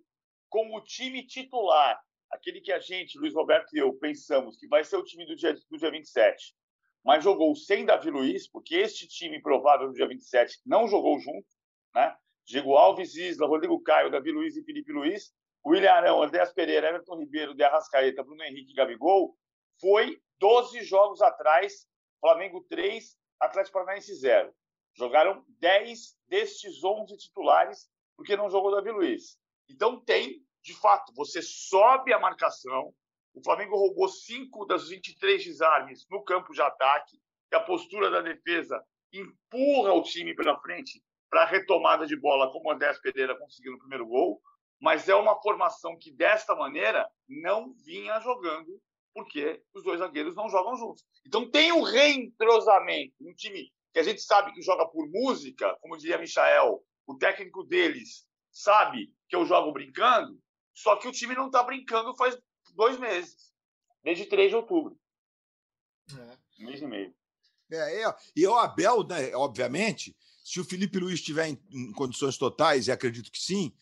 com o time titular, aquele que a gente, Luiz Roberto e eu, pensamos que vai ser o time do dia, do dia 27, mas jogou sem Davi Luiz, porque este time provável no dia 27 não jogou junto, né? Diego Alves, Isla, Rodrigo Caio, Davi Luiz e Felipe Luiz, William Arão, Andréas Pereira, Everton Ribeiro, De Arrascaeta, Bruno Henrique e Gabigol, foi 12 jogos atrás, Flamengo 3, Atlético Paranaense 0. Jogaram 10 destes 11 titulares, porque não jogou Davi Luiz. Então tem, de fato, você sobe a marcação, o Flamengo roubou cinco das 23 desarmes no campo de ataque, e a postura da defesa empurra o time pela frente para a retomada de bola, como o Andrés Pereira conseguiu no primeiro gol, mas é uma formação que, desta maneira, não vinha jogando, porque os dois zagueiros não jogam juntos. Então tem um reentrosamento, um time que a gente sabe que joga por música, como diria Michael, o técnico deles sabe que eu jogo brincando, só que o time não está brincando faz dois meses, desde 3 de outubro. É. Um mês e meio. É, é, e o Abel, né, obviamente, se o Felipe Luiz estiver em, em, condições totais, e acredito que sim,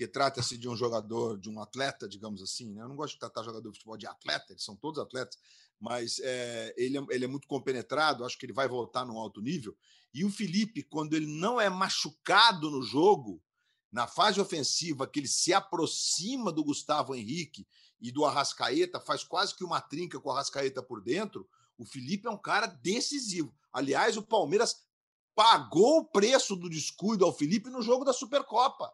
porque trata-se de um jogador, de um atleta, digamos assim, né? eu não gosto de tratar jogador de futebol de atleta, eles são todos atletas, mas é, ele, é, ele é muito compenetrado, acho que ele vai voltar num alto nível. E o Felipe, quando ele não é machucado no jogo, na fase ofensiva, que ele se aproxima do Gustavo Henrique e do Arrascaeta, faz quase que uma trinca com o Arrascaeta por dentro, o Felipe é um cara decisivo. Aliás, o Palmeiras pagou o preço do descuido ao Felipe no jogo da Supercopa.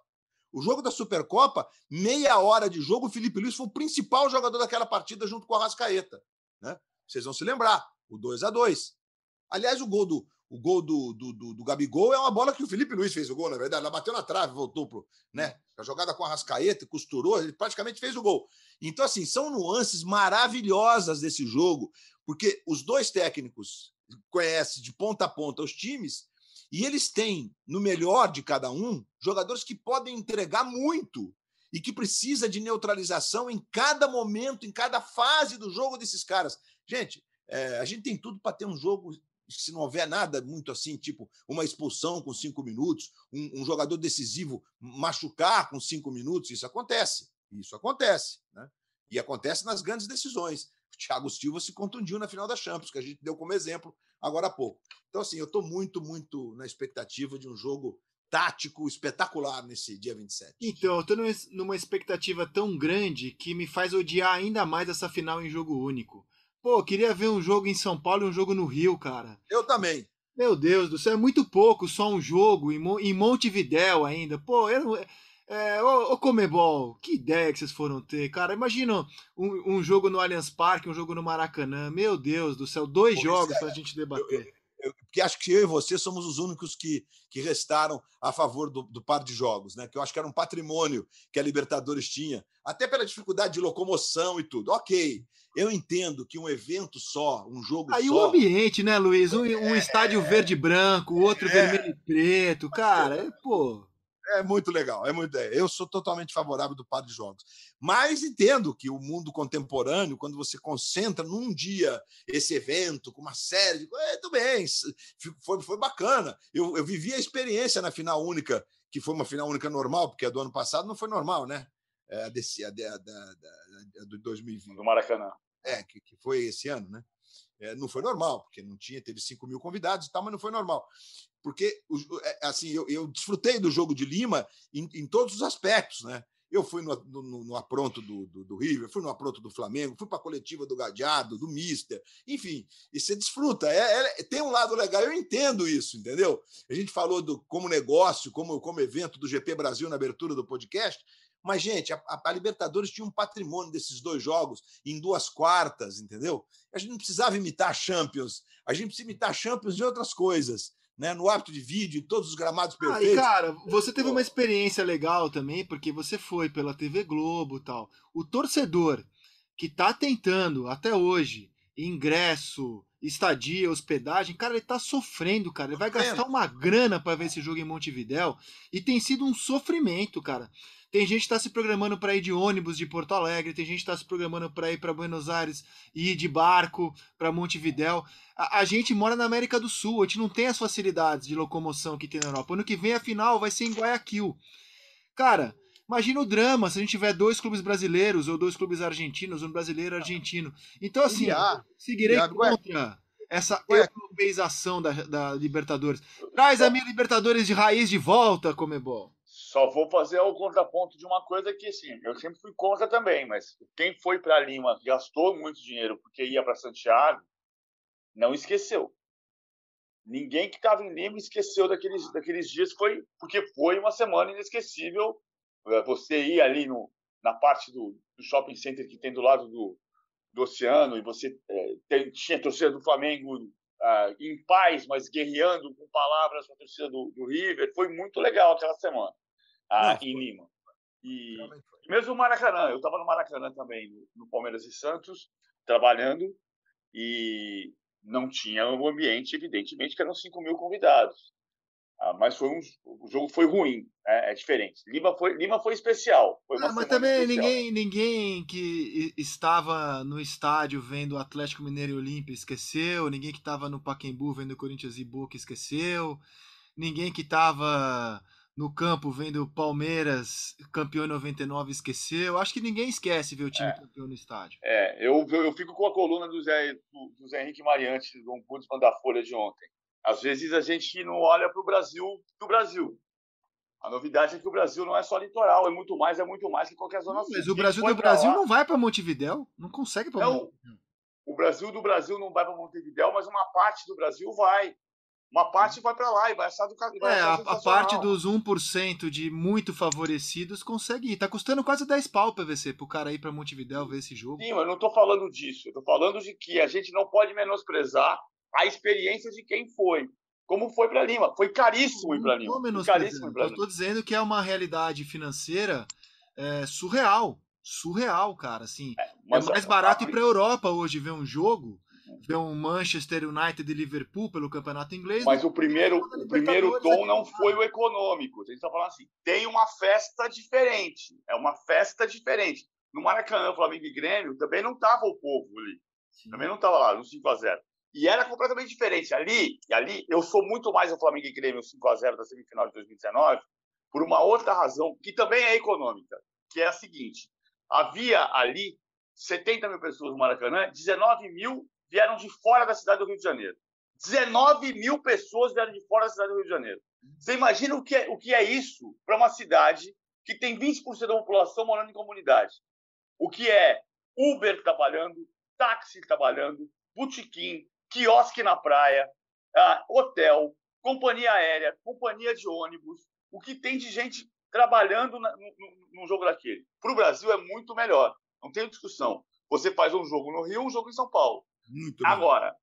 O jogo da Supercopa, meia hora de jogo, o Felipe Luiz foi o principal jogador daquela partida junto com o Arrascaeta. Né? Vocês vão se lembrar, o 2 a 2 Aliás, o gol do, o gol do, do, do, do, Gabigol é uma bola que o Felipe Luiz fez o gol, na verdade. Ela bateu na trave, voltou pro. Né? A jogada com a Rascaeta, costurou, ele praticamente fez o gol. Então, assim, são nuances maravilhosas desse jogo, porque os dois técnicos conhecem de ponta a ponta os times e eles têm, no melhor de cada um, jogadores que podem entregar muito e que precisa de neutralização em cada momento, em cada fase do jogo desses caras. Gente, é, a gente tem tudo para ter um jogo se não houver nada muito assim, tipo uma expulsão com cinco minutos, um, um, jogador decisivo machucar com cinco minutos, isso acontece. Isso acontece. Né? E acontece nas grandes decisões. Thiago Silva se contundiu na final da Champions, que a gente deu como exemplo agora há pouco. Então, assim, eu estou muito, muito na expectativa de um jogo tático espetacular nesse dia 27. Então, eu tô numa expectativa tão grande que me faz odiar ainda mais essa final em jogo único. Pô, queria ver um jogo em São Paulo e um jogo no Rio, cara. Eu também. Meu Deus do céu, é muito pouco só um jogo em Montevidéu ainda. Pô, eu, é, ô, ô Comebol, que ideia que vocês foram ter, cara. Imagina um, um jogo no Allianz Parque, um jogo no Maracanã. Meu Deus do céu, dois Pô, jogos é, pra gente debater. Eu, eu, porque acho que eu e você somos os únicos que, que restaram a favor do, do, par de jogos, né? Que eu acho que era um patrimônio que a Libertadores tinha, até pela dificuldade de locomoção e tudo. Ok, eu entendo que um evento só, um jogo Aí só. Aí o ambiente, né, Luiz? Um, um é, estádio verde e branco, outro é, vermelho e preto, cara, é, pô. É muito legal, é muito. É, eu sou totalmente favorável do par de jogos. Mas entendo que o mundo contemporâneo, quando você concentra num dia esse evento, com uma série de é, tudo bem, foi, foi bacana. Eu, eu vivi a experiência na final única, que foi uma final única normal, porque a do ano passado não foi normal, né? É, a, desse, a, a, a, a do 2020. Do Maracanã. É, que, que foi esse ano, né? É, não foi normal, porque não tinha, teve 5 mil convidados e tal, mas não foi normal porque é, assim eu, eu desfrutei do jogo de Lima em, em todos os aspectos, né? Eu fui no, no, no apronto do, do, do, River, fui no apronto do Flamengo, fui para a coletiva do Gadiardo, do Mister, enfim, e você desfruta. É, é, tem um lado legal, eu entendo isso, entendeu? A gente falou do como negócio, como, como evento do GP Brasil na abertura do podcast, mas, gente, a, a, Libertadores tinha um patrimônio desses dois jogos em duas quartas, entendeu? A gente não precisava imitar Champions, a gente precisa imitar Champions de outras coisas né, no hábito de vídeo, todos os gramados perfeitos. Ah, e cara, você teve uma experiência legal também, porque você foi pela TV Globo tal. O torcedor que tá tentando até hoje ingresso, estadia, hospedagem, cara, ele tá sofrendo, cara. Ele vai gastar uma grana para ver esse jogo em Montevidéu e tem sido um sofrimento, cara. Tem gente que está se programando para ir de ônibus de Porto Alegre, tem gente que está se programando para ir para Buenos Aires e ir de barco para Montevidéu. A, a, gente mora na América do Sul, a gente não tem as facilidades de locomoção que tem na Europa. Ano que vem a final vai ser em Guayaquil. Cara, imagina o drama se a gente tiver dois clubes brasileiros ou dois clubes argentinos, um brasileiro e argentino. Então, assim, seguirei contra essa europeização da, da Libertadores. Traz a minha Libertadores de raiz de volta, Comebol. Só vou fazer o contraponto de uma coisa que, assim, eu sempre fui contra também, mas quem foi para Lima gastou muito dinheiro porque ia para Santiago, não esqueceu. Ninguém que estava em Lima esqueceu daqueles, daqueles dias, foi porque foi uma semana inesquecível. É, você ir ali no, na parte do, do shopping center que tem do lado do, do oceano e você é, tem, tinha a torcida do Flamengo ah, em paz, mas guerreando com palavras com a torcida do, do River. Foi muito legal aquela semana ah, em Lima. E mesmo o Maracanã, eu estava no Maracanã também, no Palmeiras e Santos, trabalhando, e não tinha o um ambiente, evidentemente, que eram 5 mil convidados. Ah, mas foi um, o jogo foi ruim, é, é, diferente. Lima foi, Lima foi especial. Foi ah, mas também especial. ninguém, ninguém que estava no estádio vendo o Atlético Mineiro e Olímpia esqueceu, ninguém que estava no Pacaembu vendo o Corinthians e Boca esqueceu, ninguém que estava no campo vendo Palmeiras campeão em 99 esqueceu. Acho que ninguém esquece ver o time é. campeão no estádio. É, eu, eu fico com a coluna do Zé, do, do Zé Henrique Mariante, do Ombudsman da Folha de ontem. Às vezes a gente não olha para o Brasil do Brasil. A novidade é que o Brasil não é só litoral, é muito mais, é muito mais que qualquer zona sul. Mas o Brasil do Brasil lá, não vai para Montevidéu, não consegue para Montevidéu. O Brasil do Brasil não vai para Montevidéu, mas uma parte do Brasil vai. Uma parte vai para lá e vai achar do vai É, a, a, parte dos 1% de muito favorecidos consegue ir. Tá custando quase 10 pau PVC pro cara ir para Montevidéu ver esse jogo. Sim, mas eu não tô falando disso. Eu tô falando de que a gente não pode menosprezar a experiência de quem foi. Como foi para Lima. Foi caríssimo ir para Lima. Caríssimo pra Lima. Eu tô dizendo que é uma realidade financeira é, surreal. Surreal, cara. Assim, é, é mais barato ir para Europa hoje ver um jogo ver um Manchester United e Liverpool pelo campeonato inglês. Mas o primeiro, o primeiro tom não foi o econômico. A gente está falando assim: tem uma festa diferente. É uma festa diferente. No Maracanã, Flamengo e Grêmio, também não estava o povo ali. Sim. Também não estava lá, no 5x0. E era completamente diferente. Ali, e ali, eu sou muito mais o Flamengo e Grêmio 5x0 da semifinal de 2019, por uma outra razão, que também é econômica, que é a seguinte: havia ali 70 mil pessoas no Maracanã, 19 mil vieram de fora da cidade do Rio de Janeiro. 19 mil pessoas vieram de fora da cidade do Rio de Janeiro. Você imagina o que é, o que é isso para uma cidade que tem 20% da população morando em comunidade? O que é Uber trabalhando, táxi trabalhando, botequim, quiosque na praia, ah, hotel, companhia aérea, companhia de ônibus, o que tem de gente trabalhando na, no, jogo daquele. Para o Brasil é muito melhor, não tem discussão. Você faz um jogo no Rio, um jogo em São Paulo. Muito Agora,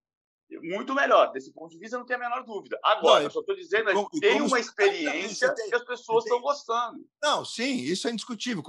muito melhor. Desse ponto de vista, não tem a menor dúvida. Agora, não, eu só estou dizendo, que tem uma experiência tem, que as pessoas estão gostando. Não, sim, isso é indiscutível.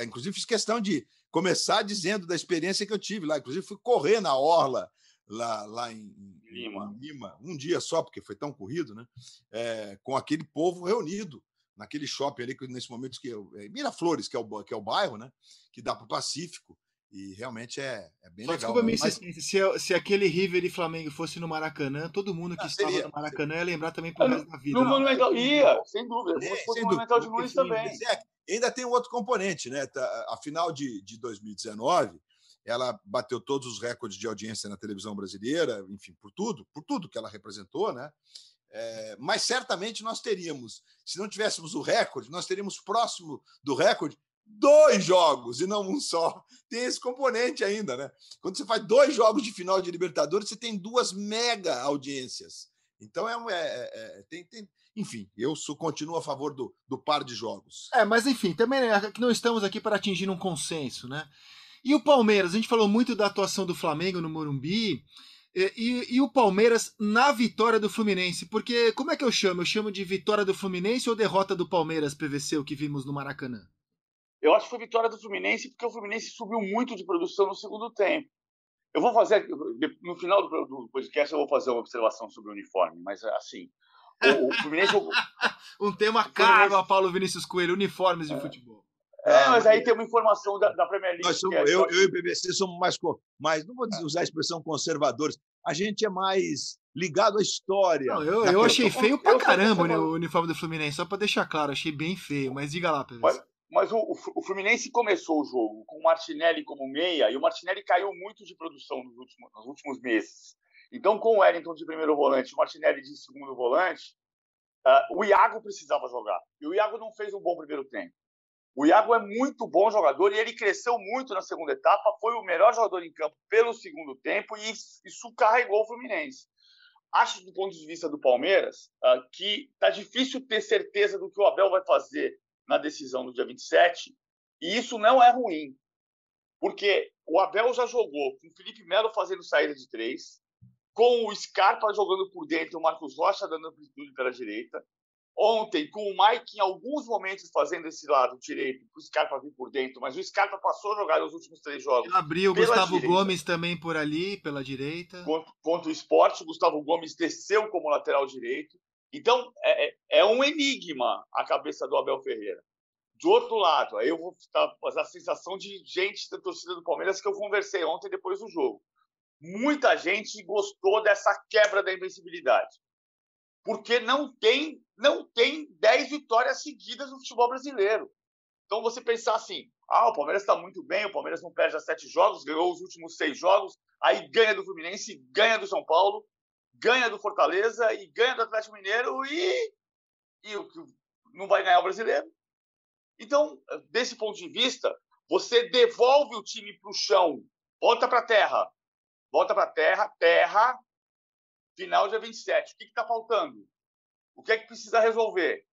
Inclusive, fiz questão de começar dizendo da experiência que eu tive lá. Inclusive, fui correr na Orla, lá, lá em, Lima. em Lima, um dia só, porque foi tão corrido, né? É, com aquele povo reunido naquele shopping ali, nesse momento que é, Miraflores, que é o, que é o bairro, né? Que dá para o Pacífico. E realmente é, é bem Só legal. Desculpa né? mas... se, se aquele River e Flamengo fosse no Maracanã, todo mundo que ah, estava seria, no Maracanã seria. ia lembrar também pro resto da vida. No Monumental, ia, sem dúvida. É, sem Monumental de Nunes também. É, ainda tem um outro componente, né? Tá, a final de, de 2019, ela bateu todos os recordes de audiência na televisão brasileira, enfim, por tudo, por tudo que ela representou, né? É, mas certamente nós teríamos, se não tivéssemos o recorde, nós teríamos próximo do recorde dois jogos e não um só. Tem esse componente ainda, né? Quando você faz dois jogos de final de Libertadores, você tem duas mega audiências. Então é, é, é, é tem, tem, enfim, eu sou, continuo a favor do, do par de jogos. É, mas enfim, também é não estamos aqui para atingir um consenso, né? E o Palmeiras, a gente falou muito da atuação do Flamengo no Morumbi. E, e, e, o Palmeiras na vitória do Fluminense, porque como é que eu chamo? Eu chamo de vitória do Fluminense ou derrota do Palmeiras, PVC, o que vimos no Maracanã? Eu acho que foi vitória do Fluminense porque o Fluminense subiu muito de produção no segundo tempo. Eu vou fazer, no final do, podcast, eu vou fazer uma observação sobre o uniforme, mas assim, o, o Fluminense. um tema caro a Paulo Vinícius Coelho, uniformes de é. futebol. É, mas aí tem uma informação da, da Premier League. Somos, é, eu, eu e o BBC somos mais, mais, não vou usar a expressão conservadores, a gente é mais ligado à história. Não, eu, eu achei feio pra caramba o uniforme do Fluminense, só pra deixar claro, achei bem feio, mas diga lá, PVC. Mas, mas o, o, Fluminense começou o jogo com o Martinelli como meia, e o Martinelli caiu muito de produção nos últimos, nos últimos meses. Então, com o Wellington de primeiro volante e o Martinelli de segundo volante, uh, o Iago precisava jogar. E o Iago não fez um bom primeiro tempo. O Iago é muito bom jogador e ele cresceu muito na segunda etapa, foi o melhor jogador em campo pelo segundo tempo e isso carregou o Fluminense. Acho, do ponto de vista do Palmeiras, uh, que está difícil ter certeza do que o Abel vai fazer na decisão do dia 27, e isso não é ruim, porque o Abel já jogou com o Felipe Melo fazendo saída de três, com o Scarpa jogando por dentro, o Marcos Rocha dando amplitude pela direita. Ontem, com o Mike em alguns momentos fazendo esse lado direito, para o Scarpa vir por dentro, mas o Scarpa passou a jogar os últimos três jogos. abriu o Gustavo direita. Gomes também por ali, pela direita. Contra, contra o esporte, o Gustavo Gomes desceu como lateral direito. Então, é, é, é um enigma a cabeça do Abel Ferreira. Do outro lado, aí eu vou fazer a sensação de gente da torcida do Palmeiras que eu conversei ontem depois do jogo. Muita gente gostou dessa quebra da invencibilidade. Porque não tem, não tem 10 vitórias seguidas no futebol brasileiro. Então você pensar assim, ah, o Palmeiras está muito bem, o Palmeiras não perde a sete jogos, ganhou os últimos seis jogos, aí ganha do Fluminense, ganha do São Paulo, ganha do Fortaleza e ganha do Atlético Mineiro e, e não vai ganhar o brasileiro. Então, desse ponto de vista, você devolve o time para o chão, volta para a terra, volta para a terra, terra, final dia 27. O que está faltando? O que é que precisa resolver?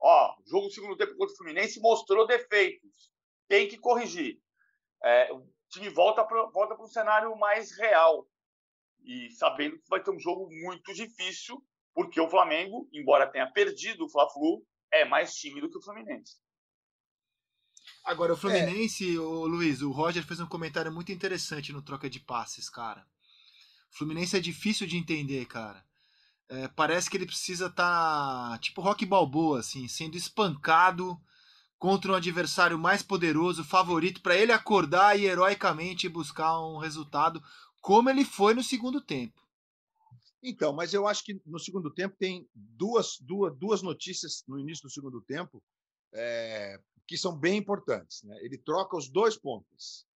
Ó, o jogo do segundo tempo contra o Fluminense mostrou defeitos. Tem que corrigir. É, o time volta para volta um cenário mais real e sabendo que vai ter um jogo muito difícil, porque o Flamengo, embora tenha perdido o Fla-Flu, é mais time do que o Fluminense. Agora, o Fluminense, é. o Luiz, o Roger fez um comentário muito interessante no troca de passes, cara. Fluminense é difícil de entender, cara. É, parece que ele precisa estar, tá, tipo Rock Balboa, assim, sendo espancado contra um adversário mais poderoso, favorito, para ele acordar e heroicamente buscar um resultado como ele foi no segundo tempo. Então, mas eu acho que no segundo tempo tem duas, duas, duas notícias no início do segundo tempo é, que são bem importantes. Né? Ele troca os dois pontos.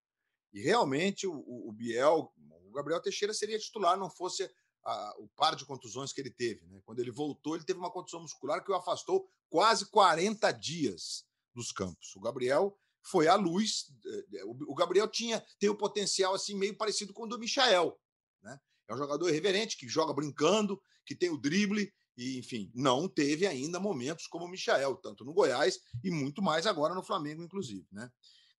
E realmente o, o, Biel, Gabriel Teixeira seria titular, não fosse a, o par de contusões que ele teve. Né? Quando ele voltou, ele teve uma contusão muscular que o afastou quase 40 dias dos campos. O Gabriel foi à luz. Eh, o Gabriel tinha tem o potencial assim meio parecido com o do Michael. Né? É um jogador irreverente, que joga brincando, que tem o drible, e, enfim, não teve ainda momentos como o Michael, tanto no Goiás e muito mais agora no Flamengo, inclusive. Né?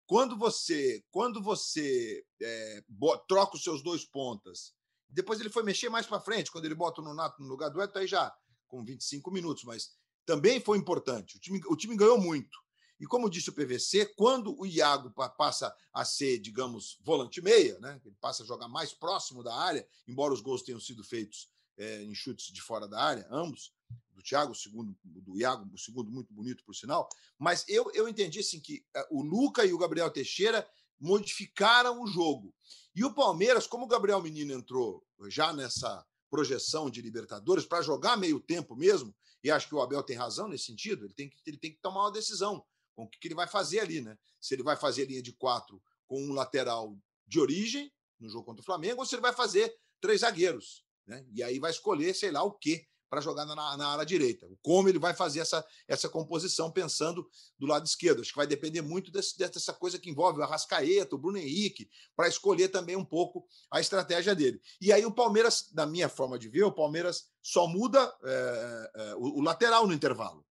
Quando você, quando você é, troca os seus dois pontas, depois ele foi mexer mais para frente, quando ele bota o Nonato no lugar do Eto, aí já com 25 minutos, mas também foi importante. O time, o time ganhou muito. E como disse o PVC, quando o Iago passa a ser, digamos, volante meia, né? ele passa a jogar mais próximo da área, embora os gols tenham sido feitos é, em chutes de fora da área, ambos, do Thiago, o segundo, do Iago, o segundo muito bonito, por sinal. Mas eu, eu entendi assim, que é, o Luca e o Gabriel Teixeira modificaram o jogo. E o Palmeiras, como o Gabriel Menino entrou já nessa projeção de Libertadores, para jogar meio tempo mesmo, e acho que o Abel tem razão nesse sentido, ele tem que, ele tem que tomar uma decisão com o que, que ele vai fazer ali, né? Se ele vai fazer linha de quatro com um lateral de origem no jogo contra o Flamengo, ou se ele vai fazer três zagueiros, né? E aí vai escolher, sei lá, o quê para jogar na, na área direita. Como ele vai fazer essa, essa composição pensando do lado esquerdo. Acho que vai depender muito desse, dessa coisa que envolve o Arrascaeta, o Bruno Henrique, para escolher também um pouco a estratégia dele. E aí o Palmeiras, na minha forma de ver, o Palmeiras só muda é, é, o, o lateral no intervalo.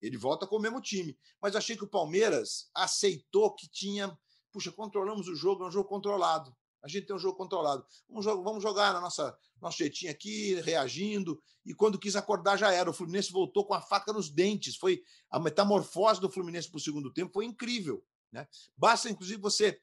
Ele volta com o mesmo time. Mas achei que o Palmeiras aceitou que tinha. Puxa, controlamos o jogo, é um jogo controlado. A gente tem um jogo controlado. Vamos, jogar, vamos jogar na nossa nosso jeitinho aqui, reagindo. E quando quis acordar, já era. O Fluminense voltou com a faca nos dentes. Foi a metamorfose do Fluminense para o segundo tempo foi incrível. Né? Basta, inclusive, você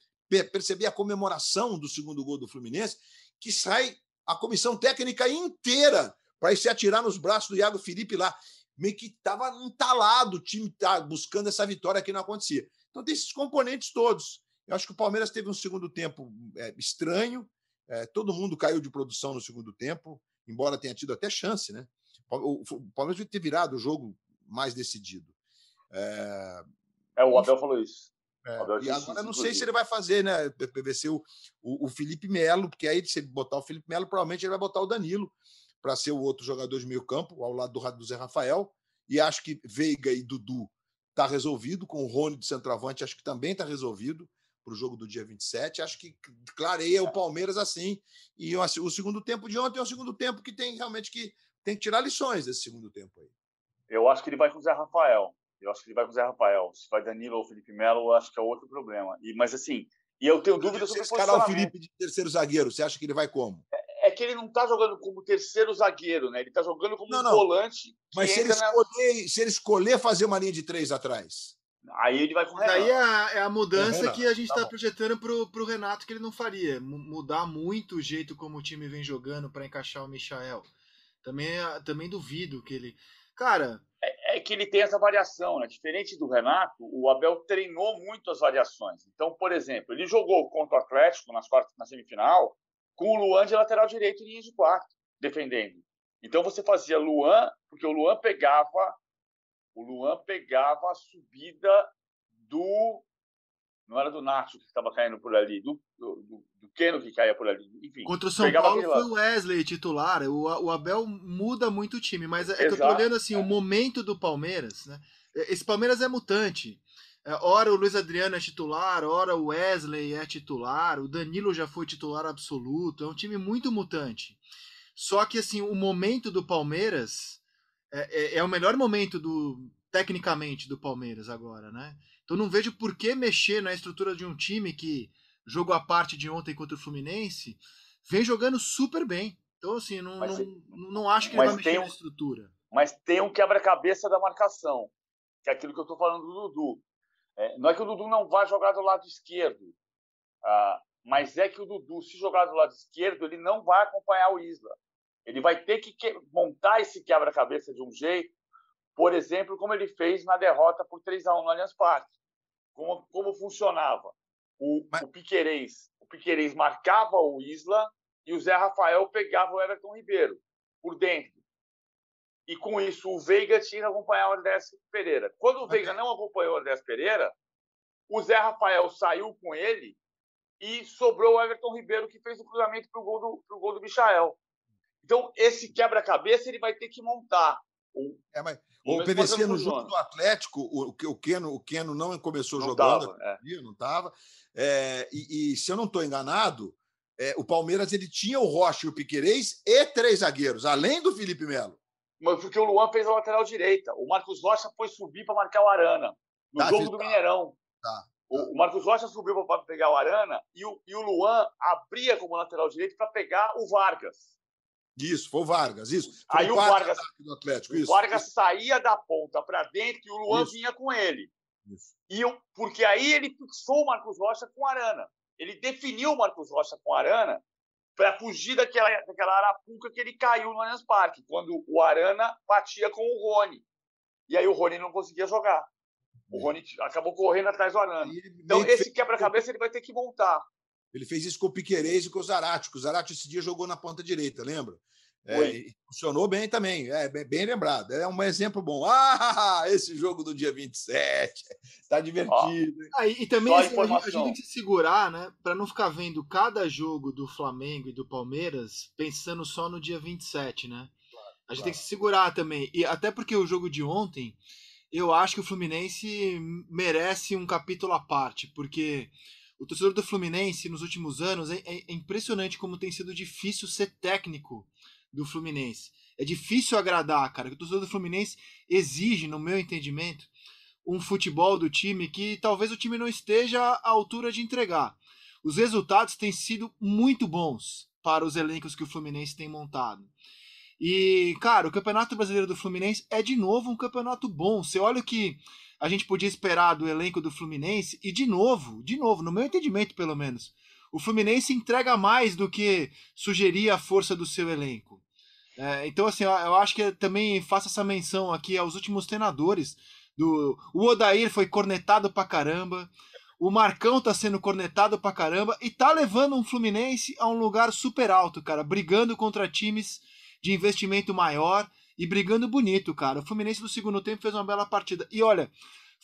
perceber a comemoração do segundo gol do Fluminense, que sai a comissão técnica inteira para se atirar nos braços do Iago Felipe lá meio que estava entalado o time tá buscando essa vitória que não acontecia. Então tem esses componentes todos. Eu acho que o Palmeiras teve um segundo tempo é, estranho, é, todo mundo caiu de produção no segundo tempo, embora tenha tido até chance, né? O, o Palmeiras devia ter virado o jogo mais decidido. É, é o Abel falou isso. É, e agora não sei se ele vai fazer, né? PVC o, o, o Felipe Melo, porque aí se ele botar o Felipe Melo, provavelmente ele vai botar o Danilo para ser o outro jogador de meio campo, ao lado do, do Zé Rafael. E acho que Veiga e Dudu está resolvido, com o Rony de centroavante, acho que também está resolvido para o jogo do dia 27. Acho que clareia o Palmeiras assim. E o segundo tempo de ontem é um segundo tempo que tem realmente que tem que tirar lições desse segundo tempo aí. Eu acho que ele vai com o Zé Rafael. Eu acho que ele vai com o Zé Rafael. Se vai Danilo ou Felipe Melo, eu acho que é outro problema. E, mas assim, e eu tenho dúvidas sobre o posicionamento. o Felipe de terceiro zagueiro, você acha que ele vai como? é que ele não está jogando como terceiro zagueiro, né? Ele está jogando como não, não. volante. Mas se ele, escolher, na... se ele escolher fazer uma linha de três atrás. Aí ele vai com o Renato. Aí é a, é a mudança que a gente está tá projetando pro, pro Renato que ele não faria. Mudar muito o jeito como o time vem jogando para encaixar o Michael. Também, também duvido que ele. Cara. É, é, que ele tem essa variação, né? Diferente do Renato, o Abel treinou muito as variações. Então, por exemplo, ele jogou contra o Atlético nas quartas, na semifinal com o Luan de lateral direito em linha de quarto, defendendo. Então você fazia Luan, porque o Luan pegava o Luan pegava a subida do não era do Nacho que estava caindo por ali, do, do, do Keno que caía por ali. Enfim, Contra o São Paulo foi o Wesley titular. O, o Abel muda muito o time, mas é Exato, que eu tô olhando assim, é. o momento do Palmeiras, né? Esse Palmeiras é mutante. É, ora o Luiz Adriano é titular, ora o Wesley é titular, o Danilo já foi titular absoluto, é um time muito mutante. Só que assim, o momento do Palmeiras é, é, é o melhor momento do tecnicamente do Palmeiras agora, né? Então não vejo por que mexer na estrutura de um time que jogo a parte de ontem contra o Fluminense vem jogando super bem. Então assim, não, não, não, acho que ele vai mexer um, na estrutura. Mas tem um quebra-cabeça da marcação, que é aquilo que eu estou falando do Dudu. É, não é que o Dudu não vá jogar do lado esquerdo, ah, mas é que o Dudu, se jogar do lado esquerdo, ele não vai acompanhar o Isla. Ele vai ter que, montar esse quebra-cabeça de um jeito, por exemplo, como ele fez na derrota por 3 a 1 no Allianz Parque. Como, como funcionava? O, mas... o Piquerez, o Piquerez marcava o Isla e o Zé Rafael pegava o Everton Ribeiro por dentro e com isso o Veiga tinha que acompanhar o Andrés Pereira. Quando o Veiga não acompanhou o Andrés Pereira, o Zé Rafael saiu com ele e sobrou o Everton Ribeiro, que fez o cruzamento para o gol, do, gol do Michael. Então, esse quebra-cabeça ele vai ter que montar. O, é, mas o PVC no jogo do Atlético, o, o, Keno, o Keno não começou não jogando, tava, é. não estava. É, e, e, se eu não estou enganado, é, o Palmeiras ele tinha o Rocha e o Piquerez e três zagueiros, além do Felipe Melo. Mas porque o Luan fez a lateral direita. O Marcos Rocha foi subir para marcar o Arana no tá, jogo do tá. Mineirão. Tá, tá. O, Marcos Rocha subiu para pegar o Arana e o, e o Luan abria como lateral direito para pegar o Vargas. Isso, foi o Vargas, isso. Foi Aí o Vargas, do Atlético, isso. O Vargas isso. saía da ponta para dentro e o Luan isso. vinha com ele. Isso. E eu, porque aí ele fixou o Marcos Rocha com o Arana. Ele definiu o Marcos Rocha com o Arana para fugir daquela, daquela arapuca que ele caiu no Allianz Parque, quando o Arana batia com o Rony. E aí o Rony não conseguia jogar. O é. Rony acabou correndo atrás do Arana. Então, esse quebra-cabeça ele vai ter que montar. Ele fez isso com o Piquerez e com o Zarate. O Zarate esse dia jogou na ponta direita, lembra? É, funcionou bem também, é bem, bem, lembrado. É um exemplo bom. Ah, esse jogo do dia 27 tá divertido. Ah, e também assim, a, gente, a, gente, tem que se segurar, né, para não ficar vendo cada jogo do Flamengo e do Palmeiras pensando só no dia 27, né? Claro, a gente claro. tem que se segurar também. E até porque o jogo de ontem, eu acho que o Fluminense merece um capítulo à parte, porque o torcedor do Fluminense nos últimos anos é, é impressionante como tem sido difícil ser técnico do Fluminense. É difícil agradar, cara. O torcedor do Fluminense exige, no meu entendimento, um futebol do time que talvez o time não esteja à altura de entregar. Os resultados têm sido muito bons para os elencos que o Fluminense tem montado. E, cara, o Campeonato Brasileiro do Fluminense é de novo um campeonato bom. Você olha o que a gente podia esperar do elenco do Fluminense, e de novo, de novo, no meu entendimento pelo menos, o Fluminense entrega mais do que sugeria a força do seu elenco. É, então, assim, eu acho que também faço essa menção aqui aos últimos treinadores. Do, o Odair foi cornetado pra caramba. O Marcão tá sendo cornetado pra caramba e tá levando um Fluminense a um lugar super alto, cara, brigando contra times de investimento maior e brigando bonito, cara. O Fluminense no segundo tempo fez uma bela partida. E olha,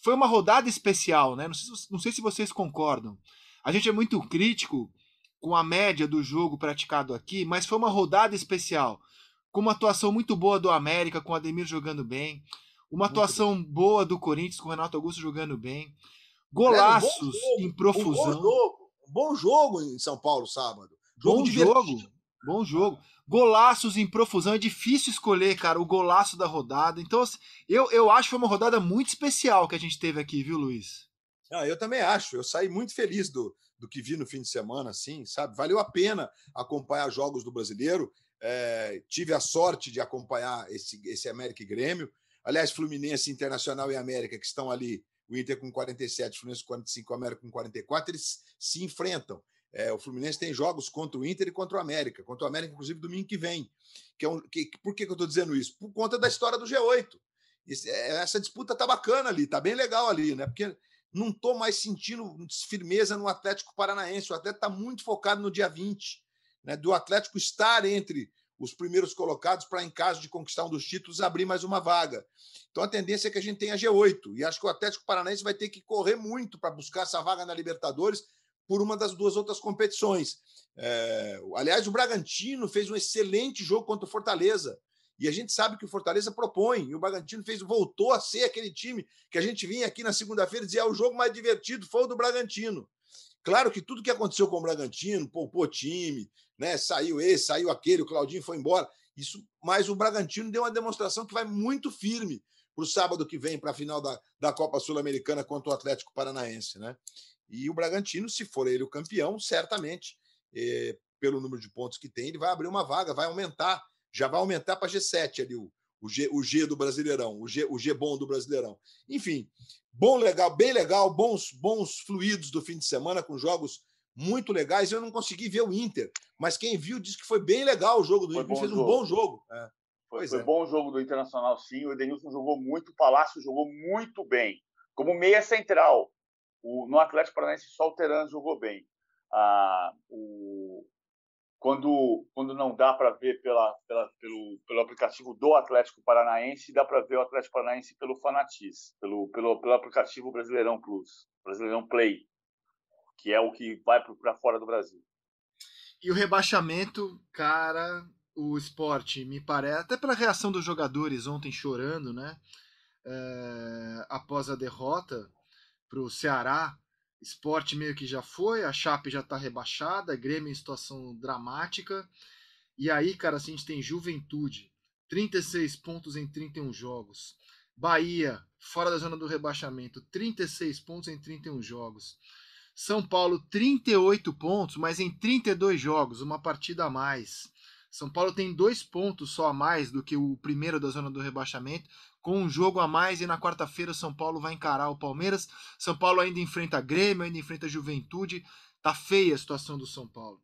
foi uma rodada especial, né? Não sei, não sei se vocês concordam. A gente é muito crítico com a média do jogo praticado aqui, mas foi uma rodada especial. Com uma atuação muito boa do América, com o Ademir jogando bem. Uma atuação boa do Corinthians, com o Renato Augusto jogando bem. Golaços é, um em profusão. Um bom, jogo, um bom jogo em São Paulo sábado. Jogo bom jogo. Bom jogo. Golaços em profusão. É difícil escolher, cara, o golaço da rodada. Então, assim, eu, eu acho que foi uma rodada muito especial que a gente teve aqui, viu, Luiz? Ah, eu também acho. Eu saí muito feliz do, do que vi no fim de semana, assim, sabe? Valeu a pena acompanhar jogos do brasileiro. É, tive a sorte de acompanhar esse, esse América e Grêmio. Aliás, Fluminense, Internacional e América, que estão ali, o Inter com 47, o Fluminense com 45, o América com 44, eles se enfrentam. É, o Fluminense tem jogos contra o Inter e contra o América, contra o América, inclusive, domingo que vem. Que é um, que, por que, que eu estou dizendo isso? Por conta da história do G8. Esse, é, essa disputa tá bacana ali, tá bem legal ali, né? Porque não estou mais sentindo firmeza no Atlético Paranaense. O Atlético está muito focado no dia 20, né? Do Atlético estar entre os primeiros colocados para, em caso de conquistar um dos títulos, abrir mais uma vaga. Então a tendência é que a gente tenha G8. E acho que o Atlético Paranaense vai ter que correr muito para buscar essa vaga na Libertadores por uma das duas outras competições. É, aliás, o Bragantino fez um excelente jogo contra o Fortaleza. E a gente sabe que o Fortaleza propõe. E o Bragantino fez, voltou a ser aquele time que a gente vinha aqui na segunda-feira e dizia: é o jogo mais divertido foi o do Bragantino. Claro que tudo que aconteceu com o Bragantino, poupou time, né? Saiu esse, saiu aquele, o Claudinho foi embora. Isso, mas o Bragantino deu uma demonstração que vai muito firme para o sábado que vem, para a final da, da Copa Sul-Americana contra o Atlético Paranaense, né? E o Bragantino, se for ele o campeão, certamente, eh, pelo número de pontos que tem, ele vai abrir uma vaga, vai aumentar, já vai aumentar para G7 ali, o, o, G, o G do Brasileirão, o G, o G bom do Brasileirão. Enfim, bom, legal, bem legal, bons, bons fluidos do fim de semana, com jogos muito legais. Eu não consegui ver o Inter, mas quem viu disse que foi bem legal o jogo do foi Inter, fez jogo. um bom jogo. É. Foi, foi é. bom o jogo do Internacional, sim. O Edenilson jogou muito, o Palácio jogou muito bem. Como meia central, o, no Atlético Paranaense só o Teran jogou bem. Ah, o, quando, quando não dá para ver pela, pela, pelo, pelo aplicativo do Atlético Paranaense, dá para ver o Atlético Paranaense pelo Fanatiz, pelo, pelo, pelo aplicativo Brasileirão Plus, Brasileirão Play, que é o que vai para fora do Brasil. E o rebaixamento, cara, o esporte me parece, até pela reação dos jogadores ontem chorando, né? É, após a derrota para o Ceará, esporte meio que já foi, a Chape já está rebaixada, Grêmio em situação dramática. E aí, cara, assim, a gente tem Juventude, 36 pontos em 31 jogos. Bahia, fora da zona do rebaixamento, 36 pontos em 31 jogos. São Paulo, 38 pontos, mas em 32 jogos, uma partida a mais. São Paulo tem dois pontos só a mais do que o primeiro da zona do rebaixamento, com um jogo a mais. E na quarta-feira, São Paulo vai encarar o Palmeiras. São Paulo ainda enfrenta Grêmio, ainda enfrenta Juventude. Tá feia a situação do São Paulo.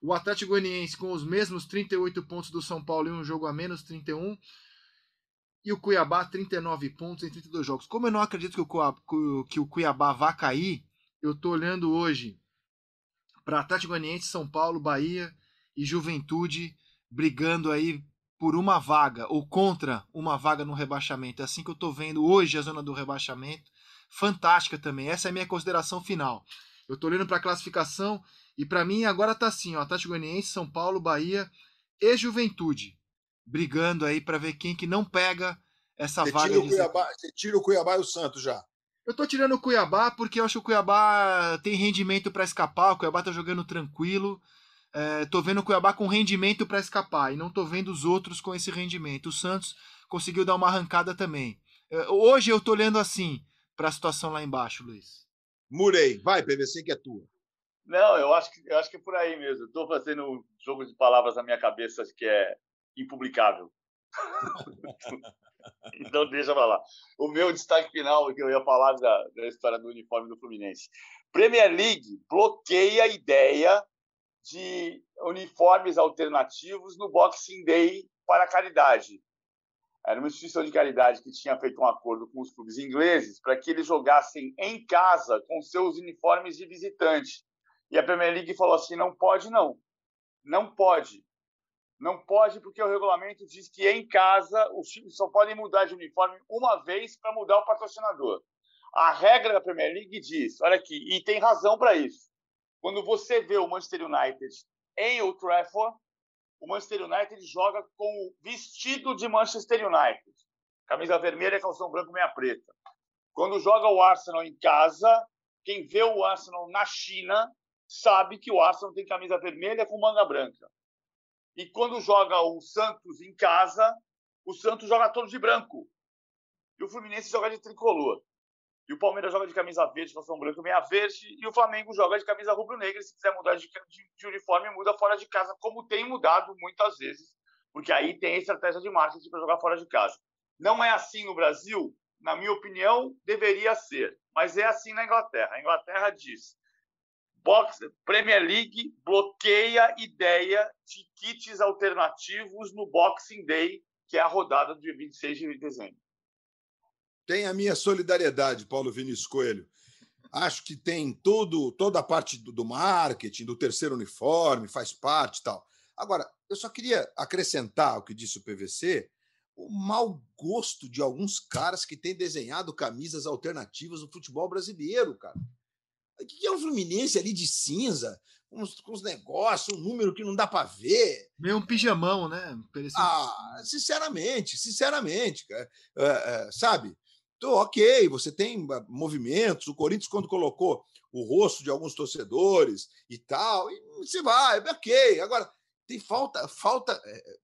O Atlético Goianiense com os mesmos 38 pontos do São Paulo e um jogo a menos, 31. E o Cuiabá, 39 pontos em 32 jogos. Como eu não acredito que o, que o Cuiabá vá cair, eu tô olhando hoje para Atlético Goianiense, São Paulo, Bahia e Juventude brigando aí por uma vaga ou contra uma vaga no rebaixamento. É assim que eu tô vendo hoje a zona do rebaixamento. Fantástica também. Essa é a minha consideração final. Eu tô olhando para a classificação e para mim agora tá assim, ó, Atlético Goianiense, São Paulo, Bahia e Juventude brigando aí para ver quem que não pega essa você vaga. Tira o Cuiabá, você tira o Cuiabá e o Santos já. Eu tô tirando o Cuiabá porque eu acho que o Cuiabá tem rendimento para escapar, o Cuiabá tá jogando tranquilo. É, tô vendo o Cuiabá com rendimento para escapar e não tô vendo os outros com esse rendimento. O Santos conseguiu dar uma arrancada também. É, hoje eu tô olhando assim para a situação lá embaixo, Luiz. Murei, vai, PVC que é tua. Não, eu acho que, eu acho que é por aí mesmo. Estou fazendo um jogo de palavras na minha cabeça que é impublicável. então deixa pra lá. O meu destaque final, que eu ia falar da, da história do uniforme do Fluminense. Premier League bloqueia a ideia de uniformes alternativos no Boxing Day para a caridade. Era uma instituição de caridade que tinha feito um acordo com os clubes ingleses para que eles jogassem em casa com seus uniformes de visitante. E a Premier League falou assim: não pode, não. Não pode. Não pode, porque o regulamento diz que em casa os times só podem mudar de uniforme uma vez para mudar o patrocinador. A regra da Premier League diz, olha aqui, e tem razão para isso. Quando você vê o Manchester United em Old Trafford, o Manchester United joga com o vestido de Manchester United. Camisa vermelha, calção branco, meia preta. Quando joga o Arsenal em casa, quem vê o Arsenal na China sabe que o Arsenal tem camisa vermelha com manga branca. E quando joga o Santos em casa, o Santos joga todo de branco. E o Fluminense joga de tricolor. E o Palmeiras joga de camisa verde, calção branco, meia verde. E o Flamengo joga de camisa rubro-negra. Se quiser mudar de, de, de, uniforme, muda fora de casa, como tem mudado muitas vezes. Porque aí tem estratégia de marketing para jogar fora de casa. Não é assim no Brasil? Na minha opinião, deveria ser. Mas é assim na Inglaterra. A Inglaterra diz: Premier League bloqueia ideia de kits alternativos no Boxing Day, que é a rodada do dia 26 de dezembro. Tem a minha solidariedade, Paulo Vinícius Coelho. Acho que tem todo, toda a parte do, do marketing, do terceiro uniforme, faz parte e tal. Agora, eu só queria acrescentar o que disse o PVC, o mau gosto de alguns caras que têm desenhado camisas alternativas no futebol brasileiro, cara. O que é o Fluminense ali de cinza, com os, com os negócios, um número que não dá para ver? Meio um pijamão, né? Ah, sinceramente, sinceramente, cara. É, é, sabe? Então, ok, você tem ah, movimentos. O Corinthians, quando colocou o rosto de alguns torcedores e tal, e você vai, ok. Agora, tem falta, falta. É,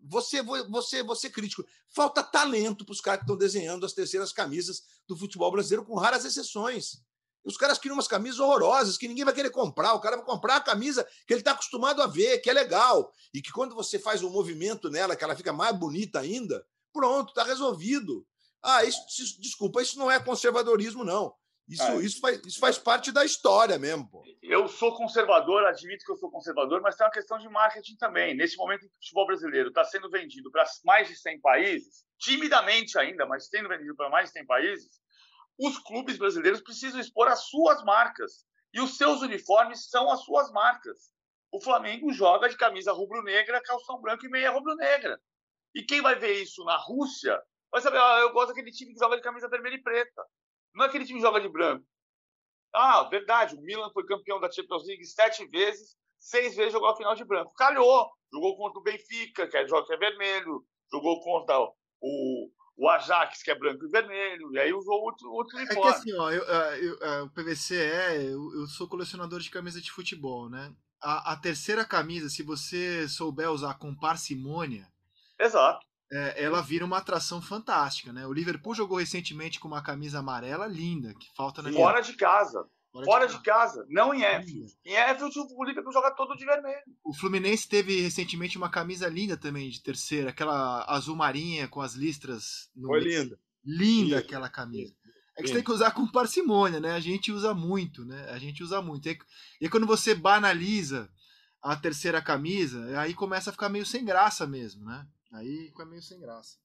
você, você, você crítico. Falta talento para os caras que estão desenhando as terceiras camisas do futebol brasileiro, com raras exceções. Os caras criam umas camisas horrorosas que ninguém vai querer comprar. O cara vai comprar a camisa que ele está acostumado a ver, que é legal. E que quando você faz um movimento nela, que ela fica mais bonita ainda, pronto, está resolvido. Ah, isso, isso, desculpa, isso não é conservadorismo, não. Isso, é. isso, faz, isso faz parte da história mesmo. Pô. Eu sou conservador, admito que eu sou conservador, mas tem uma questão de marketing também. Nesse momento o futebol brasileiro está sendo vendido para mais de 100 países, timidamente ainda, mas sendo vendido para mais de 100 países, os clubes brasileiros precisam expor as suas marcas. E os seus uniformes são as suas marcas. O Flamengo joga de camisa rubro-negra, calção branco e meia rubro-negra. E quem vai ver isso na Rússia vai saber, ah, eu gosto daquele time que joga de camisa vermelha e preta. Não é aquele time que joga de branco. Ah, verdade, o Milan foi campeão da Champions League sete vezes, seis vezes jogou a final de branco. Calhou, jogou contra o Benfica, que é, que é vermelho, jogou contra o, o Ajax, que é branco e vermelho, e aí usou outro, outro uniforme. É que assim, ó, eu, eu, o PVC é. Eu, eu, sou colecionador de camisa de futebol, né? A, a, terceira camisa, se você souber usar com parcimônia. Exato. É, ela vira uma atração fantástica, né? O Liverpool jogou recentemente com uma camisa amarela linda, que falta na Fora de casa. Fora, Fora de, de, casa, não em Enfield. Em Enfield o Liverpool joga todo de vermelho. O Fluminense teve recentemente uma camisa linda também de terceira, aquela azul marinha com as listras. No Foi linda. Linda aquela camisa. É que você tem que usar com parcimônia, né? A gente usa muito, né? A gente usa muito. E, e quando você banaliza a terceira camisa, aí começa a ficar meio sem graça mesmo, né? Aí fica meio sem graça.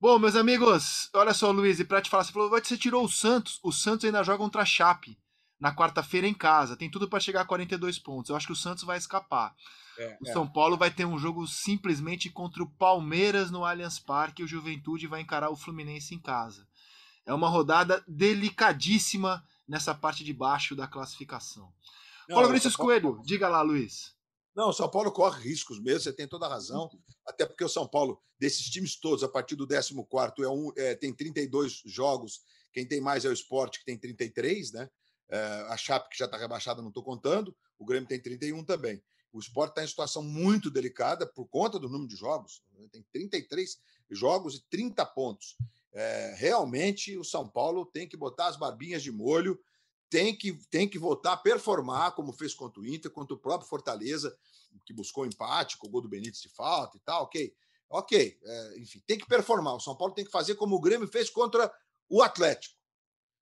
Bom, meus amigos, olha só, Luiz, e pra te falar, você falou, você tirou o Santos, o Santos ainda joga contra a Chape na quarta-feira em casa, tem tudo para chegar a 42 pontos. Eu acho que o Santos vai escapar. É, o é. São Paulo vai ter um jogo simplesmente contra o Palmeiras no Allianz Parque e o Juventude vai encarar o Fluminense em casa. É uma rodada delicadíssima nessa parte de baixo da classificação. Não, Paulo Vinícius Coelho, diga lá, Luiz. Não, o São Paulo corre riscos mesmo, você tem toda a razão. Até porque o São Paulo, desses times todos, a partir do 14, é um, é, tem 32 jogos. Quem tem mais é o Esporte, que tem 33, né? É, a Chape, que já está rebaixada, não estou contando. O Grêmio tem 31 também. O Esporte está em situação muito delicada por conta do número de jogos. Tem 33 jogos e 30 pontos. É, realmente, o São Paulo tem que botar as barbinhas de molho tem que, tem que voltar a performar, como fez contra o Inter, contra o próprio Fortaleza, que buscou empate com o gol do Benítez de falta e tal, ok. Ok, é, enfim, tem que performar. O São Paulo tem que fazer como o Grêmio fez contra o Atlético.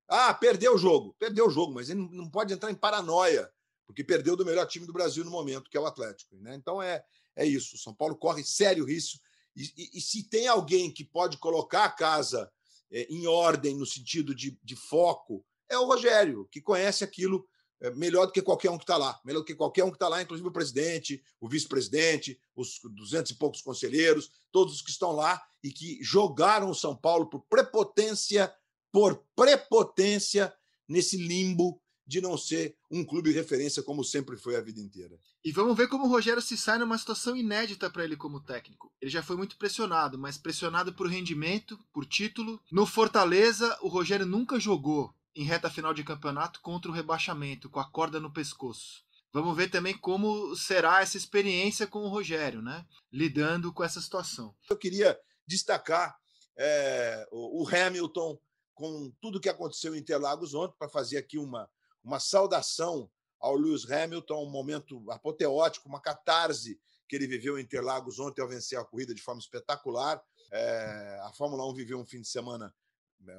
Ah, perdeu o jogo. Perdeu o jogo, mas ele não pode entrar em paranoia, porque perdeu do melhor time do Brasil no momento, que é o Atlético. Né? Então é, é isso. O São Paulo corre sério risco. E, e, e se tem alguém que pode colocar a casa é, em ordem no sentido de, de foco é o Rogério, que conhece aquilo é, melhor do que qualquer um que está lá. Melhor do que qualquer um que está lá, inclusive o presidente, o vice-presidente, os duzentos e poucos conselheiros, todos os que estão lá e que jogaram o São Paulo por prepotência, por prepotência nesse limbo de não ser um clube referência como sempre foi a vida inteira. E vamos ver como o Rogério se sai numa situação inédita para ele como técnico. Ele já foi muito pressionado, mas pressionado por rendimento, por título. No Fortaleza, o Rogério nunca jogou em reta final de campeonato contra o rebaixamento, com a corda no pescoço. Vamos ver também como será essa experiência com o Rogério, né? Lidando com essa situação. Eu queria destacar é, o Hamilton com tudo que aconteceu em Interlagos ontem, para fazer aqui uma, uma saudação ao Lewis Hamilton, um momento apoteótico, uma catarse que ele viveu em Interlagos ontem ao vencer a corrida de forma espetacular. É, a Fórmula 1 viveu um fim de semana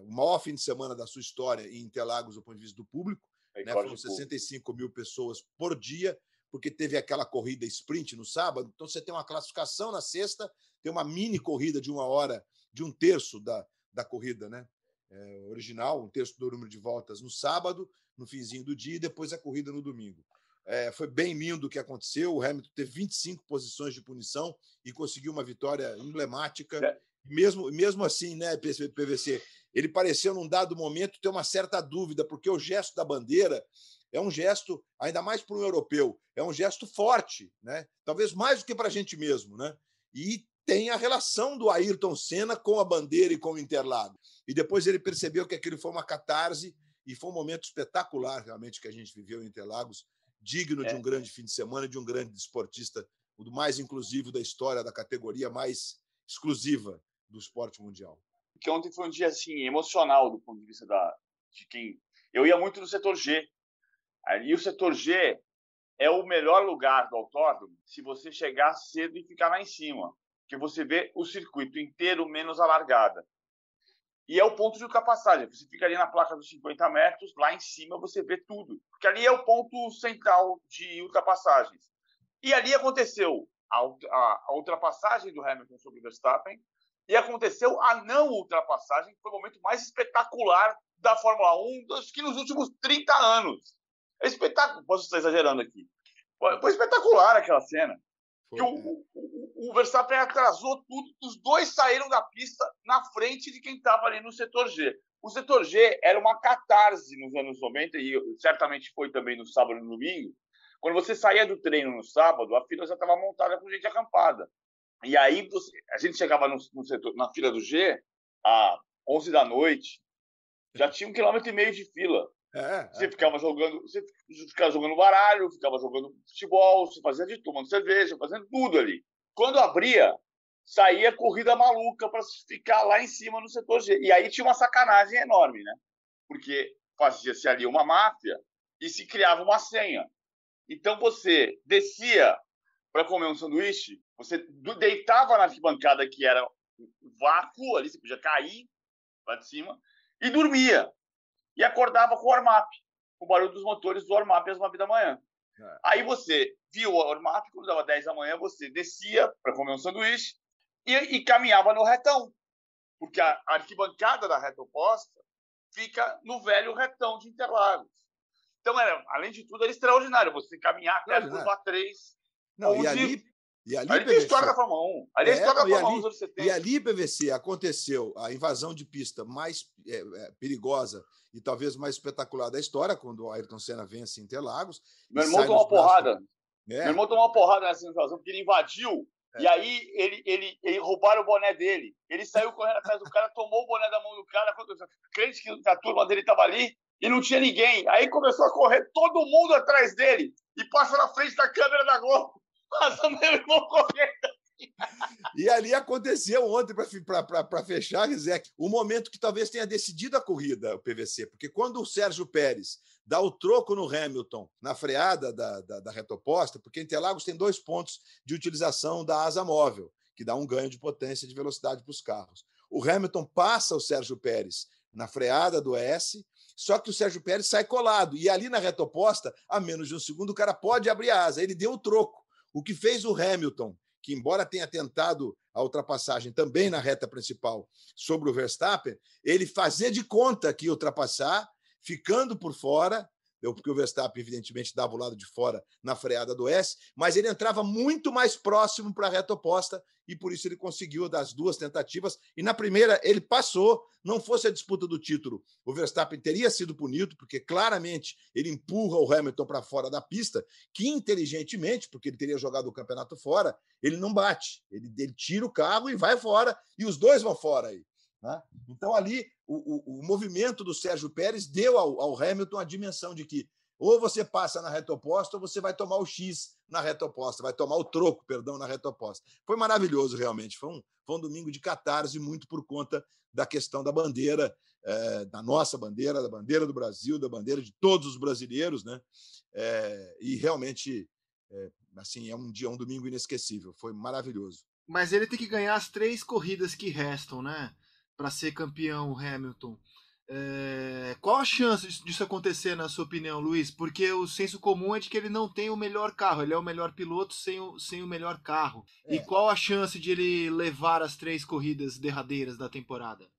o maior fim de semana da sua história em Interlagos do ponto de vista do público. É né? Foram 65 mil pessoas por dia, porque teve aquela corrida sprint no sábado. Então você tem uma classificação na sexta, tem uma mini corrida de uma hora, de um terço da, da corrida né? É, original, um terço do número de voltas no sábado, no finzinho do dia, e depois a corrida no domingo. É, foi bem lindo o que aconteceu. O Hamilton teve 25 posições de punição e conseguiu uma vitória emblemática. É. Mesmo, mesmo assim, né, PVC, ele pareceu, num dado momento, ter uma certa dúvida, porque o gesto da bandeira é um gesto, ainda mais para um europeu, é um gesto forte, né? talvez mais do que para a gente mesmo. Né? E tem a relação do Ayrton Senna com a bandeira e com o Interlagos. E depois ele percebeu que aquilo foi uma catarse e foi um momento espetacular, realmente, que a gente viveu em Interlagos, digno é. de um grande fim de semana, de um grande esportista, o mais inclusivo da história da categoria mais exclusiva do esporte mundial porque ontem foi um dia assim emocional do ponto de vista da de quem eu ia muito no setor G. E o setor G é o melhor lugar do autódromo se você chegar cedo e ficar lá em cima, que você vê o circuito inteiro menos a largada. E é o ponto de ultrapassagem. Você fica ali na placa dos 50 metros, lá em cima você vê tudo. Porque ali é o ponto central de ultrapassagens. E ali aconteceu a, a, a ultrapassagem do Hamilton sobre o Verstappen, e aconteceu a não ultrapassagem, que foi o momento mais espetacular da Fórmula 1 dos que nos últimos 30 anos. É espetáculo, posso estar exagerando aqui. Foi espetacular aquela cena. Foi, que o, é. o, o, Verstappen atrasou tudo, os dois saíram da pista na frente de quem estava ali no setor G. O setor G era uma catarse nos anos 90, e certamente foi também no sábado e no domingo, Quando você saía do treino no sábado, a fila já estava montada com gente acampada. E aí você, a gente chegava no, no setor, na fila do G às 11 da noite, já tinha um quilômetro e meio de fila. É, você é. ficava jogando, você ficava jogando baralho, ficava jogando futebol, você fazia de tomando cerveja, fazendo tudo ali. Quando abria, saía corrida maluca para ficar lá em cima no setor G. E aí tinha uma sacanagem enorme, né? Porque fazia-se ali uma máfia e se criava uma senha. Então você descia para comer um sanduíche, você deitava na arquibancada que era vácuo ali, você podia cair lá de cima, e dormia. E acordava com o warm-up, com o barulho dos motores do warm-up às 9 da manhã. É. Aí você via o warm-up, quando dava 10 da manhã, você descia para comer um sanduíche e, e, caminhava no retão. Porque a, a arquibancada da reta oposta fica no velho retão de Interlagos. Então, era, além de tudo, era extraordinário você caminhar até a curva 3. Não, e ali, e ali, ali tem a história da Fórmula 1. Ali é, a história não, da Fórmula 1 dos 70. E ali, PVC, aconteceu a invasão de pista mais é, é, perigosa e talvez mais espetacular da história, quando o Ayrton Senna vence em Interlagos. Meu irmão tomou uma porrada. É. Meu irmão tomou uma porrada nessa invasão, porque ele invadiu é. E aí ele, ele, ele roubaram o boné dele. Ele saiu correndo atrás do cara, tomou o boné da mão do cara, crente que a turma dele estava ali e não tinha ninguém. Aí começou a correr todo mundo atrás dele e passa na frente da câmera da Globo. Meu irmão correndo. E ali aconteceu ontem, para fechar, Rizek, o momento que talvez tenha decidido a corrida, o PVC, porque quando o Sérgio Pérez dá o troco no Hamilton na freada da, da, da reta oposta, porque Interlagos tem dois pontos de utilização da asa móvel, que dá um ganho de potência de velocidade para os carros. O Hamilton passa o Sérgio Pérez na freada do S, só que o Sérgio Pérez sai colado. E ali na reta oposta, a menos de um segundo, o cara pode abrir a asa. Ele deu o troco. O que fez o Hamilton, que embora tenha tentado a ultrapassagem também na reta principal sobre o Verstappen, ele fazer de conta que ultrapassar ficando por fora, porque o Verstappen, evidentemente, dava o lado de fora na freada do S, mas ele entrava muito mais próximo para a reta oposta e por isso ele conseguiu das duas tentativas. E na primeira ele passou, não fosse a disputa do título, o Verstappen teria sido punido, porque claramente ele empurra o Hamilton para fora da pista, que inteligentemente, porque ele teria jogado o campeonato fora, ele não bate, ele, ele tira o carro e vai fora, e os dois vão fora aí. Né? Então, ali, o, o, o, movimento do Sérgio Pérez deu ao, ao, Hamilton a dimensão de que ou você passa na reta oposta ou você vai tomar o X na reta oposta, vai tomar o troco, perdão, na reta oposta. Foi maravilhoso, realmente. Foi um, foi um domingo de catarse, muito por conta da questão da bandeira, é, da nossa bandeira, da bandeira do Brasil, da bandeira de todos os brasileiros, né? É, e realmente, é, assim, é um dia, um domingo inesquecível. Foi maravilhoso. Mas ele tem que ganhar as três corridas que restam, né? Para ser campeão Hamilton. É, qual a chance disso acontecer, na sua opinião, Luiz? Porque o senso comum é de que ele não tem o melhor carro, ele é o melhor piloto sem o, sem o melhor carro. É. E qual a chance de ele levar as três corridas derradeiras da temporada?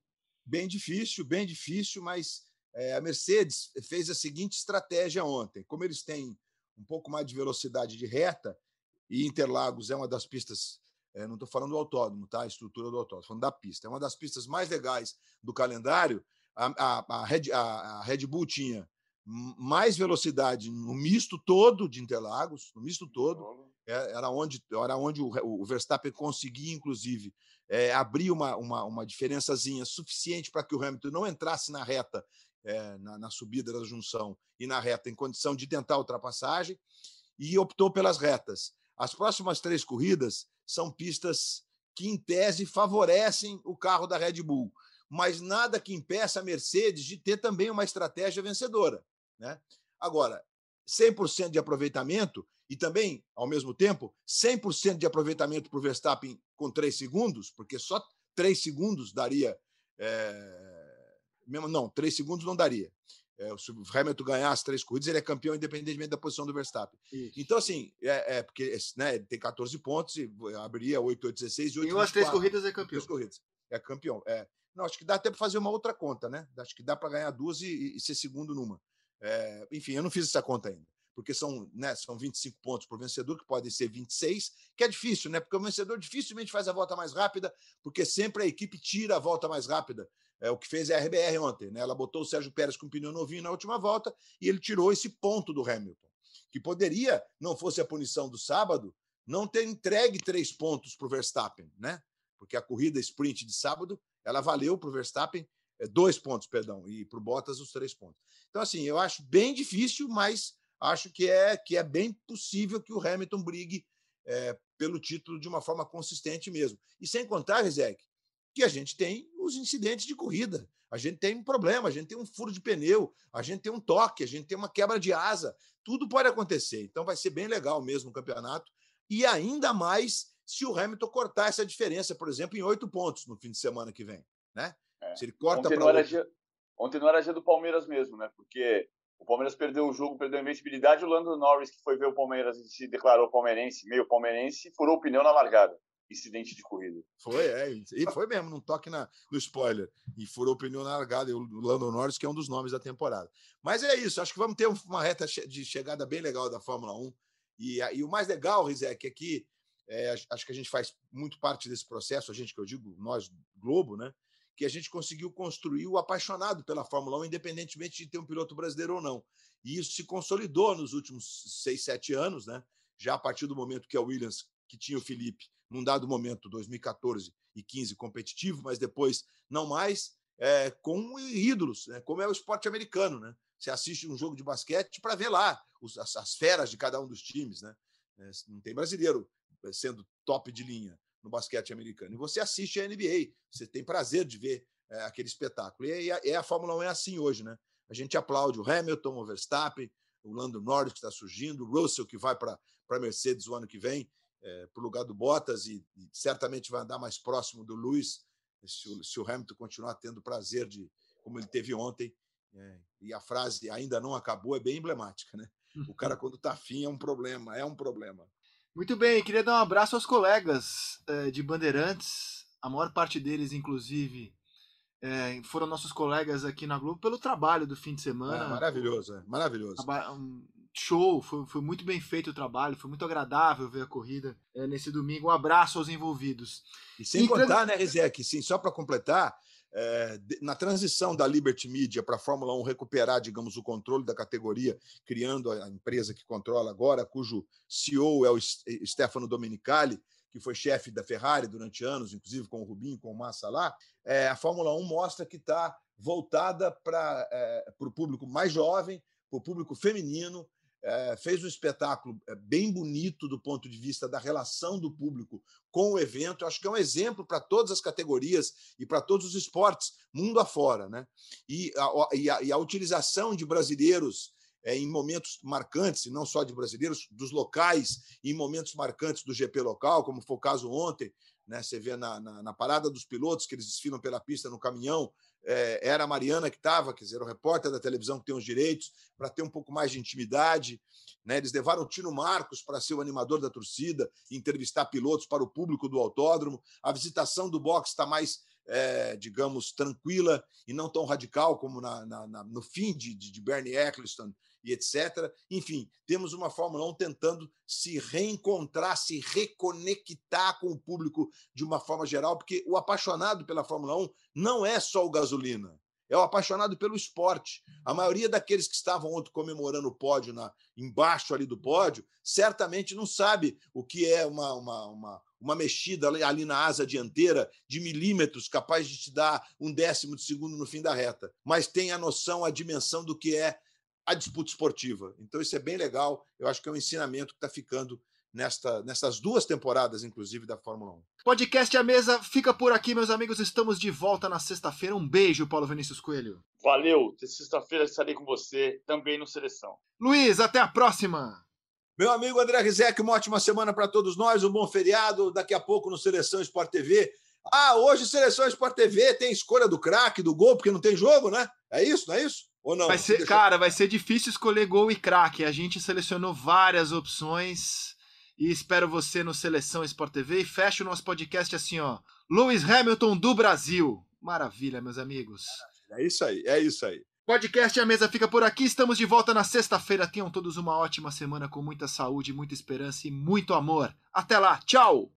Bem difícil, bem difícil, mas é, a Mercedes fez a seguinte estratégia ontem. Como eles têm um pouco mais de velocidade de reta, e Interlagos é uma das pistas é, não estou falando do autódromo, tá? A estrutura do autódromo, falando da pista. É uma das pistas mais legais do calendário. A, a, a, Red, a, a Red Bull tinha mais velocidade no misto todo de Interlagos, no misto todo. É, era onde, era onde o, o Verstappen conseguia, inclusive, é, abrir uma, uma, uma diferençazinha suficiente para que o Hamilton não entrasse na reta, é, na, na, subida da junção e na reta, em condição de tentar a ultrapassagem, e optou pelas retas. As próximas três corridas são pistas que, em tese, favorecem o carro da Red Bull, mas nada que impeça a Mercedes de ter também uma estratégia vencedora. Né? Agora, 100% de aproveitamento e também, ao mesmo tempo, 100% de aproveitamento para o Verstappen com 3 segundos, porque só 3 segundos daria. É... Não, 3 segundos não daria. É, se o Hamilton ganhar as três corridas, ele é campeão independentemente da posição do Verstappen. Isso. Então, assim, é, é porque né, ele tem 14 pontos, e abriria 8, 8, 16 e 8, Em umas três corridas é campeão. Três corridas. É campeão. É. Não, acho que dá até para fazer uma outra conta, né? Acho que dá para ganhar duas e, e, ser segundo numa. É, enfim, eu não fiz essa conta ainda. Porque são, né, são 25 pontos para o vencedor, que podem ser 26, que é difícil, né? Porque o vencedor dificilmente faz a volta mais rápida, porque sempre a equipe tira a volta mais rápida. É o que fez a RBR ontem. Né? Ela botou o Sérgio Pérez com pneu novinho na última volta e ele tirou esse ponto do Hamilton. que poderia, não fosse a punição do sábado, não ter entregue três pontos para o Verstappen, né? Porque a corrida sprint de sábado ela valeu para o Verstappen é, dois pontos, perdão, e para o Bottas os três pontos. Então, assim, eu acho bem difícil, mas acho que é, que é bem possível que o Hamilton brigue é, pelo título de uma forma consistente mesmo. E sem contar, Rizek, que a gente tem os incidentes de corrida. A gente tem um problema, a gente tem um furo de pneu, a gente tem um toque, a gente tem uma quebra de asa. Tudo pode acontecer. Então vai ser bem legal mesmo o campeonato. E ainda mais se o Hamilton cortar essa diferença, por exemplo, em oito pontos no fim de semana que vem. Né? É. Se ele corta para. Ontem não era dia do Palmeiras mesmo, né? Porque o Palmeiras perdeu o jogo, perdeu a invencibilidade. O Lando Norris, que foi ver o Palmeiras e se declarou palmeirense, meio palmeirense, furou o pneu na largada. Incidente de corrida. Foi, é. E foi mesmo, não toque na, no spoiler. E furou o pneu na largada. E o Lando Norris, que é um dos nomes da temporada. Mas é isso. Acho que vamos ter uma reta de chegada bem legal da Fórmula 1. E, e o mais legal, Rizek, é que é, acho que a gente faz muito parte desse processo, a gente que eu digo, nós, Globo, né? Que a gente conseguiu construir o apaixonado pela Fórmula 1, independentemente de ter um piloto brasileiro ou não. E isso se consolidou nos últimos seis, sete anos, né? já a partir do momento que a Williams, que tinha o Felipe, num dado momento, 2014 e 15, competitivo, mas depois não mais, é, com ídolos, né? como é o esporte americano. Né? Você assiste um jogo de basquete para ver lá os, as, as, feras de cada um dos times. Né? É, não tem brasileiro sendo top de linha no basquete americano. E você assiste a NBA, você tem prazer de ver é, aquele espetáculo. E, a, e a Fórmula 1 é assim hoje, né? A gente aplaude o Hamilton, o Verstappen, o Lando Norris que está surgindo, o Russell que vai para a Mercedes o ano que vem, é, para o lugar do Bottas, e, e, certamente vai andar mais próximo do Lewis, se o, se o Hamilton continuar tendo prazer de como ele teve ontem. É, e a frase ainda não acabou é bem emblemática, né? O cara, quando está afim, é um problema, é um problema. Muito bem, queria dar um abraço aos colegas é, de Bandeirantes, a maior parte deles, inclusive, é, foram nossos colegas aqui na Globo pelo trabalho do fim de semana. É, maravilhoso, é, maravilhoso. Um show, foi, foi muito bem feito o trabalho, foi muito agradável ver a corrida é, nesse domingo. Um abraço aos envolvidos. E sem e contar, né, Rizek, sim, só para completar, é, na transição da Liberty Media para a Fórmula 1 recuperar, digamos, o controle da categoria, criando a empresa que controla agora, cujo CEO é o Stefano Domenicali, que foi chefe da Ferrari durante anos, inclusive com o Rubinho, com o Massa lá, é, a Fórmula 1 mostra que está voltada para é, o público mais jovem, para o público feminino, é, fez um espetáculo é, bem bonito do ponto de vista da relação do público com o evento. Eu acho que é um exemplo para todas as categorias e para todos os esportes, mundo afora. Né? E, a, e, a, e a utilização de brasileiros é, em momentos marcantes, e não só de brasileiros, dos locais, em momentos marcantes do GP local, como foi o caso ontem. Né? Você vê na, na, na parada dos pilotos, que eles desfilam pela pista no caminhão, é, era a Mariana que estava, quer dizer, o repórter da televisão que tem os direitos, para ter um pouco mais de intimidade. Né? Eles levaram o Tino Marcos para ser o animador da torcida, entrevistar pilotos para o público do autódromo. A visitação do box está mais, é, digamos, tranquila e não tão radical como na, na, na, no fim de, de Bernie Eccleston e etc. Enfim, temos uma Fórmula 1 tentando se reencontrar, se reconectar com o público de uma forma geral, porque o apaixonado pela Fórmula 1 não é só o gasolina, é o apaixonado pelo esporte. A maioria daqueles que estavam ontem comemorando o pódio na, embaixo ali do pódio, certamente não sabe o que é uma, uma, uma, uma mexida ali na asa dianteira de milímetros, capaz de te dar um décimo de segundo no fim da reta, mas tem a noção, a dimensão do que é a disputa esportiva. Então, isso é bem legal. Eu acho que é um ensinamento que está ficando nesta, nessas duas temporadas, inclusive, da Fórmula 1. Podcast A Mesa fica por aqui, meus amigos. Estamos de volta na sexta-feira. Um beijo, Paulo Vinícius Coelho. Valeu. Sexta-feira estarei com você também no Seleção. Luiz, até a próxima. Meu amigo André Rizek, uma ótima semana para todos nós, um bom feriado. Daqui a pouco no Seleção Sport TV. Ah, hoje Seleção Sport TV tem escolha do craque, do gol, porque não tem jogo, né? É isso, não é isso? Ou não? Vai ser, deixa... Cara, vai ser difícil escolher gol e craque. A gente selecionou várias opções e espero você no Seleção Sport TV e fecha o nosso podcast assim, ó. Lewis Hamilton do Brasil. Maravilha, meus amigos. É isso aí, é isso aí. Podcast A Mesa fica por aqui. Estamos de volta na sexta-feira. Tenham todos uma ótima semana com muita saúde, muita esperança e muito amor. Até lá. Tchau!